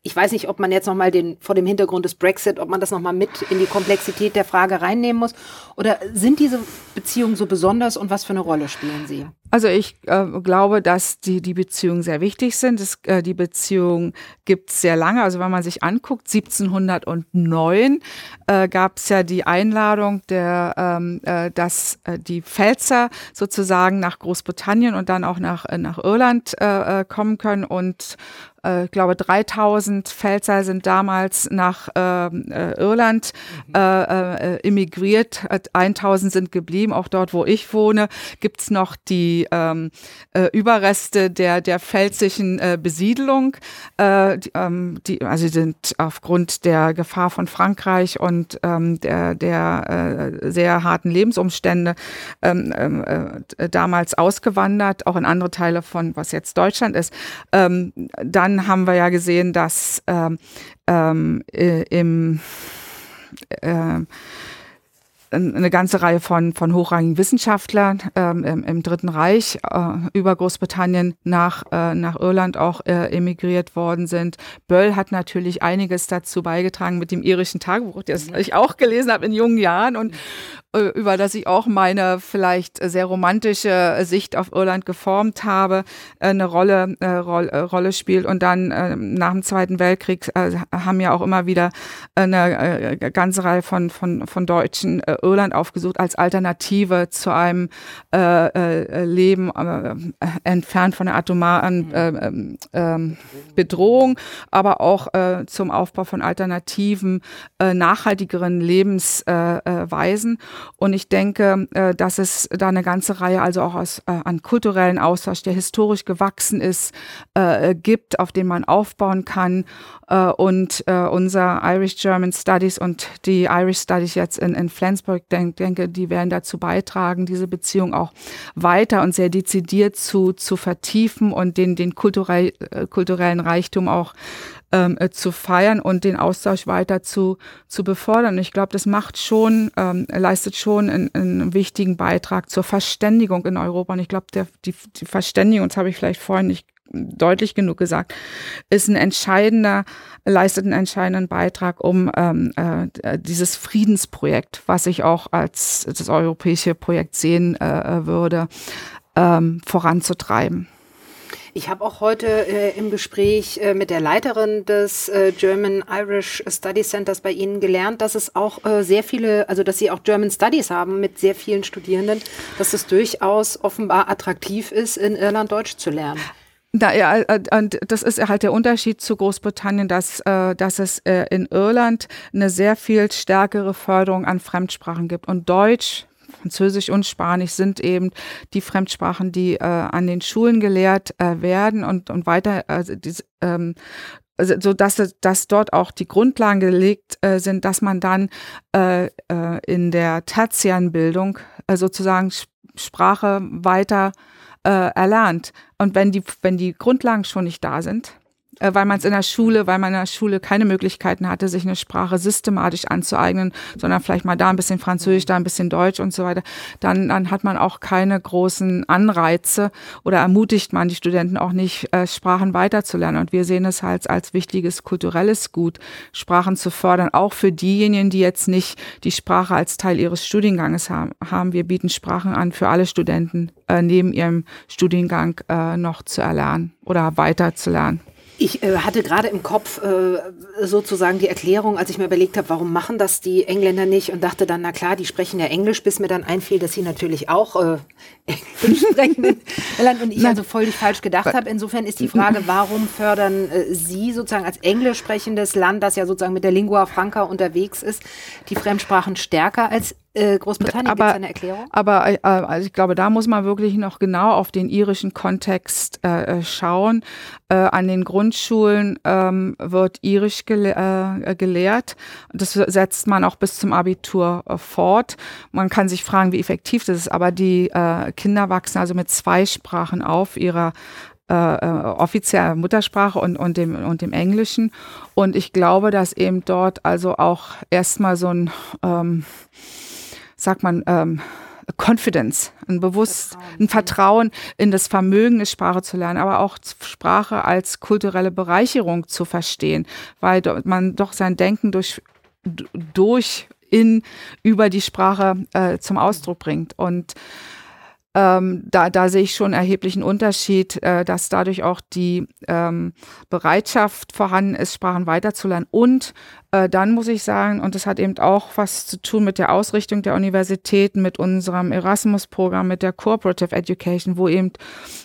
Ich weiß nicht, ob man jetzt nochmal den, vor dem Hintergrund des Brexit, ob man das nochmal mit in die Komplexität der Frage reinnehmen muss. Oder sind diese Beziehungen so besonders und was für eine Rolle spielen sie? Also ich äh, glaube, dass die, die Beziehungen sehr wichtig sind. Es, äh, die Beziehung gibt es sehr lange. Also wenn man sich anguckt, 1709 äh, gab es ja die Einladung, der, ähm, äh, dass äh, die Pfälzer sozusagen nach Großbritannien und dann auch nach, äh, nach Irland kommen können und ich glaube 3000 Pfälzer sind damals nach ähm, äh, Irland mhm. äh, äh, emigriert, 1000 sind geblieben. Auch dort, wo ich wohne, gibt's noch die ähm, äh, Überreste der, der pfälzischen äh, Besiedelung. Äh, die, ähm, die, also sind aufgrund der Gefahr von Frankreich und ähm, der, der äh, sehr harten Lebensumstände ähm, ähm äh, damals ausgewandert, auch in andere Teile von, was jetzt Deutschland ist. Ähm, dann haben wir ja gesehen, dass ähm, ähm, äh, im äh, eine ganze Reihe von, von hochrangigen Wissenschaftlern ähm, im, im, Dritten Reich äh, über Großbritannien nach, äh, nach Irland auch äh, emigriert worden sind. Böll hat natürlich einiges dazu beigetragen mit dem irischen Tagebuch, das mhm. ich auch gelesen habe in jungen Jahren und, über das ich auch meine vielleicht sehr romantische Sicht auf Irland geformt habe, äh, eine Rolle, äh, Rolle, Rolle spielt. Und dann nach dem Zweiten Weltkrieg haben ja auch immer wieder eine ganze Reihe von, von, von Deutschen Irland aufgesucht als Alternative zu einem Leben entfernt von der atomaren mhm. ähm, Bedrohung, aber auch zum Aufbau von alternativen, nachhaltigeren Lebensweisen. Und ich denke, äh, dass es da eine ganze Reihe also auch aus, äh, an kulturellen Austausch, der historisch gewachsen ist, äh, gibt, auf den man aufbauen kann. und unser Irish German Studies und die Irish Studies jetzt in, in Flensburg, denk, denke, die werden dazu beitragen, diese Beziehung auch weiter und sehr dezidiert zu, zu vertiefen und den, den kulturell, kulturellen Reichtum auch ähm, äh, zu feiern und den Austausch weiter zu, zu befördern. Ich glaube, das macht schon, ähm, leistet schon einen, einen wichtigen Beitrag zur Verständigung in Europa. Und ich glaube, die, die Verständigung, das habe ich vielleicht vorhin nicht deutlich genug gesagt, ist ein entscheidender, leistet einen entscheidenden Beitrag, um ähm, äh, dieses Friedensprojekt, was ich auch als das europäische Projekt sehen äh, würde, ähm, voranzutreiben. Ich habe auch heute äh, im Gespräch äh, mit der Leiterin des äh, German Irish Study Centers bei Ihnen gelernt, dass es auch äh, sehr viele, also dass Sie auch German Studies haben mit sehr vielen Studierenden, dass es durchaus offenbar attraktiv ist, in Irland Deutsch zu lernen. Da, ja, äh, und das ist halt der Unterschied zu Großbritannien, dass, äh, dass es in Irland eine sehr viel stärkere Förderung an Fremdsprachen gibt. Und Deutsch Französisch und Spanisch sind eben die Fremdsprachen, die äh, an den Schulen gelehrt äh, werden und, und weiter, also diese, ähm, also, so dass, dass dort auch die Grundlagen gelegt äh, sind, dass man dann äh, äh, in der Tertianbildung äh, sozusagen Sprache weiter äh, erlernt. Und wenn die, wenn die Grundlagen schon nicht da sind, weil man es in der Schule, weil man in der Schule keine Möglichkeiten hatte, sich eine Sprache systematisch anzueignen, sondern vielleicht mal da ein bisschen Französisch, da ein bisschen Deutsch und so weiter, dann, dann hat man auch keine großen Anreize oder ermutigt man die Studenten auch nicht, äh, Sprachen weiterzulernen. Und wir sehen es halt als wichtiges kulturelles Gut, Sprachen zu fördern, auch für diejenigen, die jetzt nicht die Sprache als Teil ihres Studienganges haben. Wir bieten Sprachen an für alle Studenten, äh, neben ihrem Studiengang äh, noch zu erlernen oder weiter zu lernen. Ich äh, hatte gerade im Kopf äh, sozusagen die Erklärung, als ich mir überlegt habe, warum machen das die Engländer nicht und dachte dann, na klar, die sprechen ja Englisch, bis mir dann einfiel, dass sie natürlich auch äh, Englisch sprechen und ich also völlig falsch gedacht habe. Insofern ist die Frage, warum fördern äh, Sie sozusagen als englisch sprechendes Land, das ja sozusagen mit der Lingua Franca unterwegs ist, die Fremdsprachen stärker als äh, Großbritannien aber, eine Erklärung? Aber äh, also ich glaube, da muss man wirklich noch genau auf den irischen Kontext äh, äh schauen. Äh, an den Grundschulen ähm, wird irisch gele äh, gelehrt. Das setzt man auch bis zum Abitur fort. Man kann sich fragen, wie effektiv das ist, aber die Kinder wachsen also mit zwei Sprachen auf ihrer äh, offizielle Muttersprache und, und, dem, und dem Englischen. Und ich glaube, dass eben dort also auch erstmal so ein ähm, sagt man, ähm, Confidence, ein Bewusst, Vertrauen. ein Vertrauen in das Vermögen, eine Sprache zu lernen, aber auch Sprache als kulturelle Bereicherung zu verstehen, weil man doch sein Denken durch, durch in, über die Sprache äh, zum Ausdruck bringt. Und ähm, da, da sehe ich schon einen erheblichen Unterschied, äh, dass dadurch auch die ähm, Bereitschaft vorhanden ist, Sprachen weiterzulernen und äh, dann muss ich sagen, und das hat eben auch was zu tun mit der Ausrichtung der Universitäten, mit unserem Erasmus-Programm, mit der Cooperative Education, wo eben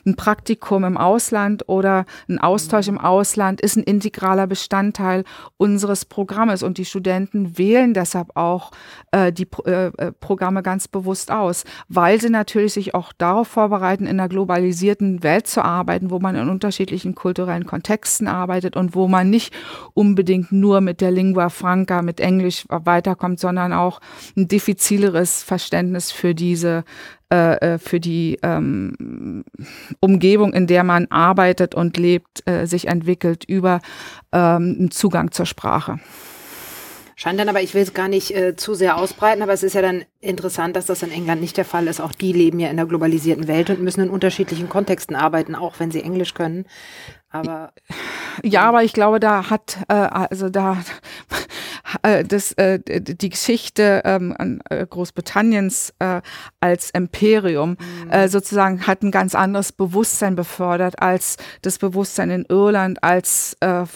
ein Praktikum im Ausland oder ein Austausch im Ausland ist ein integraler Bestandteil unseres Programmes. Und die Studenten wählen deshalb auch äh, die äh, äh, Programme ganz bewusst aus, weil sie natürlich sich auch darauf vorbereiten, in einer globalisierten Welt zu arbeiten, wo man in unterschiedlichen kulturellen Kontexten arbeitet und wo man nicht unbedingt nur mit der Lingua Lingua Franca mit Englisch weiterkommt, sondern auch ein diffizileres Verständnis für diese äh, äh, für die ähm, Umgebung, in der man arbeitet und lebt, äh, sich entwickelt über ähm, einen Zugang zur Sprache. Scheint dann aber, ich will es gar nicht äh, zu sehr ausbreiten, aber es ist ja dann interessant, dass das in England nicht der Fall ist. Auch die leben ja in der globalisierten Welt und müssen in unterschiedlichen Kontexten arbeiten, auch wenn sie Englisch können. Aber ja, aber ich glaube, da hat äh, also da äh, das äh, die Geschichte ähm, äh, Großbritanniens äh, als Imperium mhm. äh, sozusagen hat ein ganz anderes Bewusstsein befördert als das Bewusstsein in Irland als äh,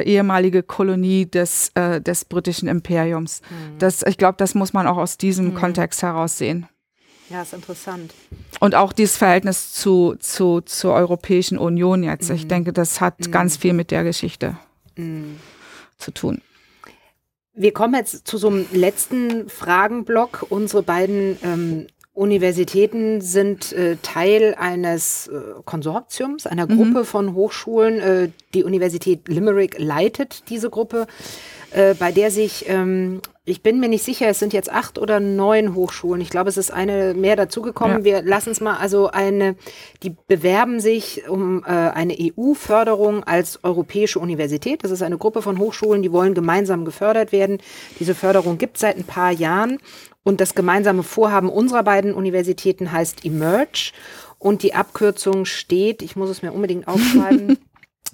äh, ehemalige Kolonie des, äh, des britischen Imperiums. Mhm. Das, ich glaube, das muss man auch aus diesem mhm. Kontext heraus sehen. Ja, ist interessant. Und auch dieses Verhältnis zu, zu, zur Europäischen Union jetzt. Mhm. Ich denke, das hat mhm. ganz viel mit der Geschichte mhm. zu tun. Wir kommen jetzt zu so einem letzten Fragenblock. Unsere beiden ähm, Universitäten sind äh, Teil eines äh, Konsortiums, einer mhm. Gruppe von Hochschulen. Äh, die Universität Limerick leitet diese Gruppe, äh, bei der sich ähm, ich bin mir nicht sicher, es sind jetzt acht oder neun Hochschulen. Ich glaube, es ist eine mehr dazugekommen. Ja. Wir lassen es mal also eine, die bewerben sich um äh, eine EU-Förderung als europäische Universität. Das ist eine Gruppe von Hochschulen, die wollen gemeinsam gefördert werden. Diese Förderung gibt es seit ein paar Jahren. Und das gemeinsame Vorhaben unserer beiden Universitäten heißt Emerge. Und die Abkürzung steht, ich muss es mir unbedingt aufschreiben,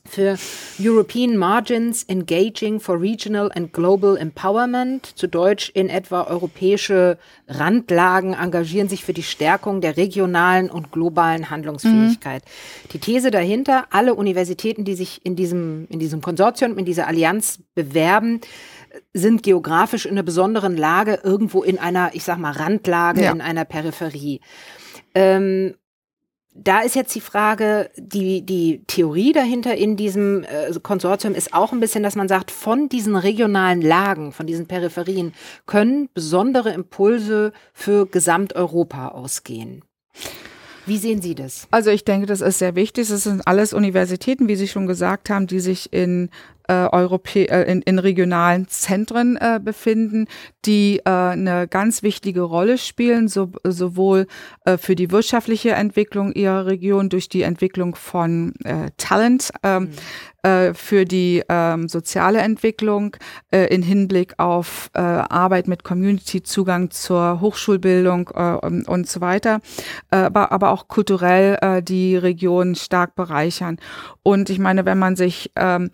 für European Margins Engaging for Regional and Global Empowerment, zu Deutsch in etwa europäische Randlagen engagieren sich für die Stärkung der regionalen und globalen Handlungsfähigkeit. Mhm. Die These dahinter, alle Universitäten, die sich in diesem, in diesem Konsortium, in dieser Allianz bewerben, sind geografisch in einer besonderen Lage, irgendwo in einer, ich sag mal, Randlage, ja. in einer Peripherie. Ähm, da ist jetzt die Frage, die, die Theorie dahinter in diesem äh, Konsortium ist auch ein bisschen, dass man sagt, von diesen regionalen Lagen, von diesen Peripherien können besondere Impulse für Gesamteuropa ausgehen. Wie sehen Sie das? Also ich denke, das ist sehr wichtig. Es sind alles Universitäten, wie Sie schon gesagt haben, die sich in äh, Europä äh, in, in regionalen Zentren äh, befinden, die äh, eine ganz wichtige Rolle spielen, so, sowohl äh, für die wirtschaftliche Entwicklung ihrer Region durch die Entwicklung von äh, Talent, ähm, mhm äh, für die ähm, soziale Entwicklung äh, in Hinblick auf äh, Arbeit mit Community, Zugang zur Hochschulbildung äh, und so weiter, äh, aber, aber auch kulturell äh, die Region stark bereichern. Und ich meine, wenn man sich ähm,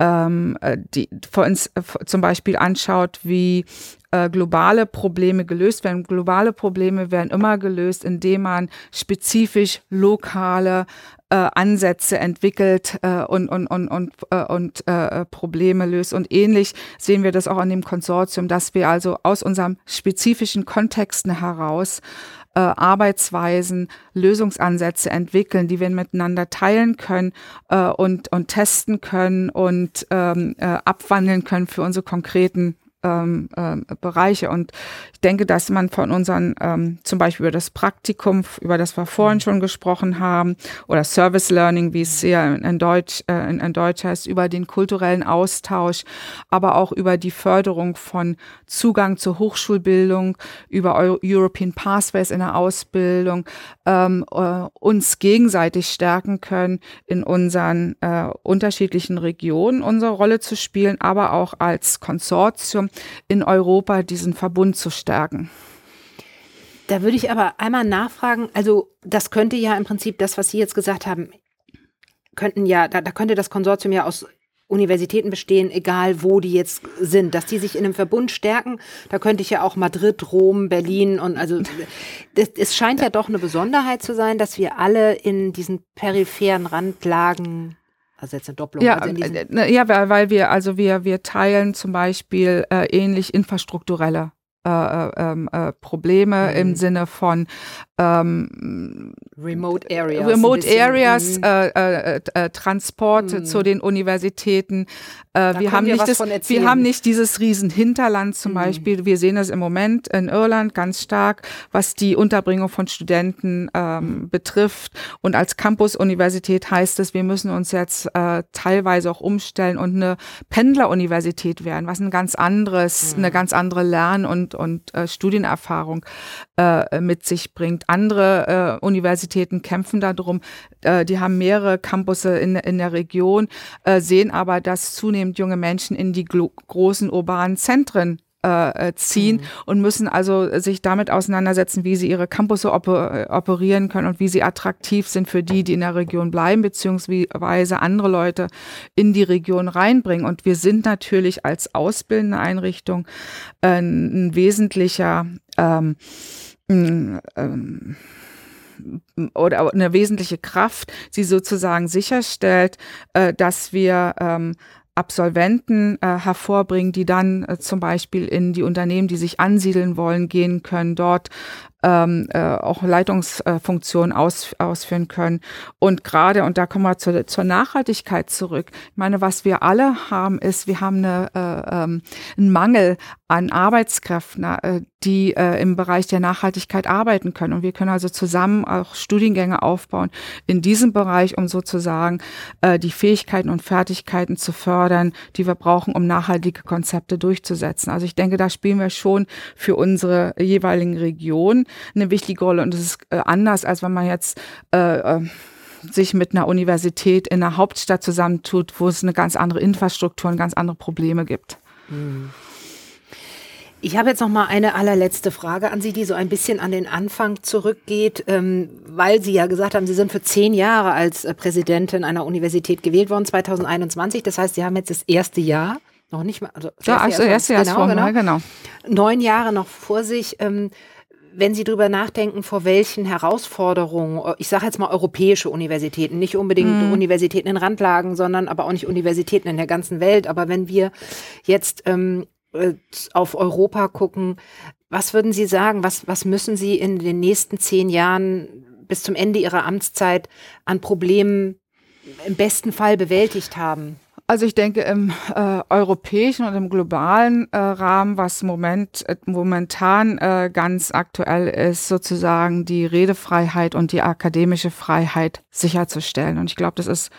ähm, äh, die vor uns äh, zum Beispiel anschaut, wie äh, globale Probleme gelöst werden. Globale Probleme werden immer gelöst, indem man spezifisch lokale äh, Ansätze entwickelt äh, und, und, und, und, äh, und äh, Probleme löst. Und ähnlich sehen wir das auch an dem Konsortium, dass wir also aus unserem spezifischen Kontexten heraus äh, Arbeitsweisen, Lösungsansätze entwickeln, die wir miteinander teilen können äh, und, und testen können und ähm, äh, abwandeln können für unsere konkreten ähm, äh, Bereiche. Und ich denke, dass man von unseren, ähm, zum Beispiel über das Praktikum, über das wir vorhin schon gesprochen haben, oder Service Learning, wie es ja in Deutsch, äh, in, in Deutsch heißt, über den kulturellen Austausch, aber auch über die Förderung von Zugang zur Hochschulbildung, über European Pathways in der Ausbildung, ähm, äh, uns gegenseitig stärken können, in unseren äh, unterschiedlichen Regionen unsere Rolle zu spielen, aber auch als Konsortium in Europa diesen Verbund zu stärken. Da würde ich aber einmal nachfragen, also das könnte ja im Prinzip das, was Sie jetzt gesagt haben, könnten ja, da, da könnte das Konsortium ja aus Universitäten bestehen, egal wo die jetzt sind, dass die sich in einem Verbund stärken. Da könnte ich ja auch Madrid, Rom, Berlin und also es scheint ja doch eine Besonderheit zu sein, dass wir alle in diesen peripheren Randlagen also jetzt eine Doppelung. Ja, also äh, ja weil wir, also wir, wir teilen zum Beispiel äh, ähnlich infrastrukturelle äh, äh, ähm, äh, Probleme mhm. im Sinne von ähm, Remote Areas. Remote Areas, mhm. äh, äh, äh, Transport mhm. zu den Universitäten. Äh, wir, haben nicht das, wir haben nicht dieses Riesenhinterland zum mhm. Beispiel. Wir sehen das im Moment in Irland ganz stark, was die Unterbringung von Studenten ähm, betrifft. Und als Campus-Universität heißt es, wir müssen uns jetzt äh, teilweise auch umstellen und eine Pendleruniversität werden, was ein ganz anderes, mhm. eine ganz andere Lern- und, und äh, Studienerfahrung äh, mit sich bringt andere äh, Universitäten kämpfen darum. Äh, die haben mehrere Campusse in, in der Region, äh, sehen aber, dass zunehmend junge Menschen in die großen urbanen Zentren äh, äh, ziehen mhm. und müssen also sich damit auseinandersetzen, wie sie ihre Campusse oper operieren können und wie sie attraktiv sind für die, die in der Region bleiben, beziehungsweise andere Leute in die Region reinbringen. Und wir sind natürlich als ausbildende Einrichtung äh, ein wesentlicher ähm, ähm, oder eine wesentliche Kraft, sie sozusagen sicherstellt, äh, dass wir ähm, Absolventen äh, hervorbringen, die dann äh, zum Beispiel in die Unternehmen, die sich ansiedeln wollen, gehen können, dort ähm, äh, auch Leitungsfunktionen aus, ausführen können. Und gerade, und da kommen wir zur, zur Nachhaltigkeit zurück. Ich meine, was wir alle haben, ist, wir haben eine, äh, ähm, einen Mangel an Arbeitskräften, äh, die äh, im Bereich der Nachhaltigkeit arbeiten können. Und wir können also zusammen auch Studiengänge aufbauen in diesem Bereich, um sozusagen äh, die Fähigkeiten und Fertigkeiten zu fördern, die wir brauchen, um nachhaltige Konzepte durchzusetzen. Also ich denke, da spielen wir schon für unsere jeweiligen Regionen eine wichtige Rolle. Und es ist äh, anders, als wenn man jetzt äh, äh, sich mit einer Universität in einer Hauptstadt zusammentut, wo es eine ganz andere Infrastruktur und ganz andere Probleme gibt. Hm. Ich habe jetzt noch mal eine allerletzte Frage an Sie, die so ein bisschen an den Anfang zurückgeht, ähm, weil Sie ja gesagt haben, Sie sind für zehn Jahre als äh, Präsidentin einer Universität gewählt worden, 2021. Das heißt, Sie haben jetzt das erste Jahr, noch nicht mal, also das ja, also erste Jahr, genau, genau, genau. neun Jahre noch vor sich. Ähm, wenn Sie darüber nachdenken, vor welchen Herausforderungen, ich sage jetzt mal europäische Universitäten, nicht unbedingt mhm. Universitäten in Randlagen, sondern aber auch nicht Universitäten in der ganzen Welt, aber wenn wir jetzt ähm, äh, auf Europa gucken, was würden Sie sagen, was, was müssen Sie in den nächsten zehn Jahren bis zum Ende Ihrer Amtszeit an Problemen im besten Fall bewältigt haben? Also ich denke im äh, europäischen und im globalen äh, Rahmen, was moment, äh, momentan äh, ganz aktuell ist, sozusagen die Redefreiheit und die akademische Freiheit sicherzustellen. Und ich glaube, das ist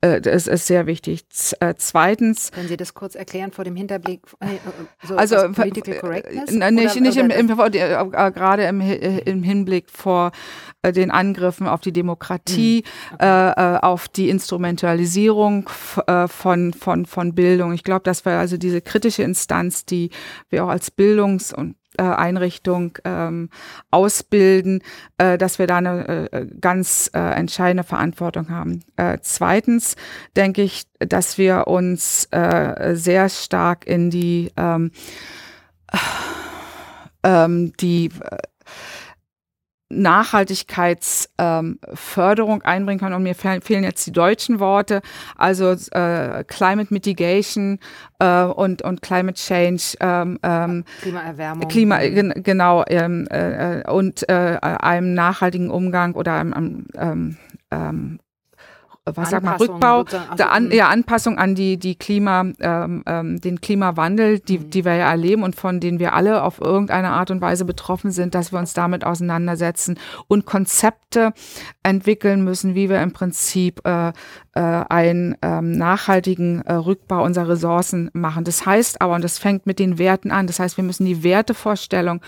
das ist sehr wichtig. Äh, zweitens. Können Sie das kurz erklären vor dem Hinterblick? Äh, so also Political Correctness? nicht, nicht im, im, gerade im, im Hinblick vor den Angriffen auf die Demokratie, mhm. okay. auf die Instrumentalisierung von, von, von Bildung. Ich glaube, das war also diese kritische Instanz, die wir auch als Bildungs- und äh, Einrichtung ähm, ausbilden, äh, dass wir da eine äh, ganz äh, entscheidende Verantwortung haben. Äh, zweitens denke ich, dass wir uns äh, sehr stark in die ähm, ähm, die Nachhaltigkeitsförderung ähm, einbringen kann. Und mir fehlen jetzt die deutschen Worte, also äh, Climate Mitigation äh, und, und Climate Change. Ähm, ähm, Klimaerwärmung. Klima, genau, ähm, äh, und äh, einem nachhaltigen Umgang oder einem, einem ähm, was sagt man, Rückbau, der An, ja, Anpassung an die, die Klima, ähm, ähm, den Klimawandel, die, mhm. die wir ja erleben und von denen wir alle auf irgendeine Art und Weise betroffen sind, dass wir uns damit auseinandersetzen und Konzepte entwickeln müssen, wie wir im Prinzip äh, äh, einen ähm, nachhaltigen äh, Rückbau unserer Ressourcen machen. Das heißt aber, und das fängt mit den Werten an, das heißt, wir müssen die Wertevorstellung,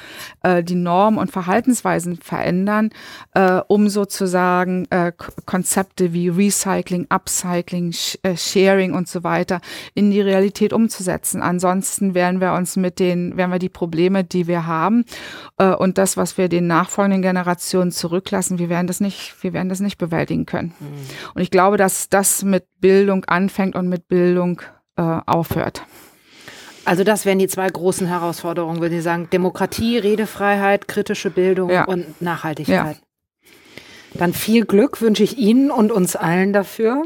äh, die Normen und Verhaltensweisen verändern, äh, um sozusagen äh, Konzepte wie Recycling, Upcycling, Sh äh, Sharing und so weiter in die Realität umzusetzen. Ansonsten werden wir uns mit den, werden wir die Probleme, die wir haben äh, und das, was wir den nachfolgenden Generationen zurücklassen, wir werden das nicht, wir werden das nicht bewältigen können. Mhm. Und ich glaube, dass das mit Bildung anfängt und mit Bildung äh, aufhört. Also das wären die zwei großen Herausforderungen, würde ich sagen. Demokratie, Redefreiheit, kritische Bildung ja. und Nachhaltigkeit. Ja. Dann viel Glück wünsche ich Ihnen und uns allen dafür.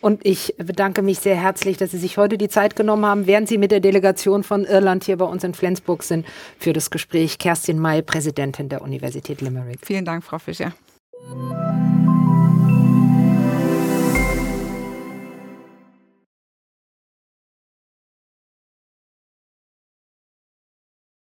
Und ich bedanke mich sehr herzlich, dass Sie sich heute die Zeit genommen haben, während Sie mit der Delegation von Irland hier bei uns in Flensburg sind, für das Gespräch. Kerstin May, Präsidentin der Universität Limerick. Vielen Dank, Frau Fischer.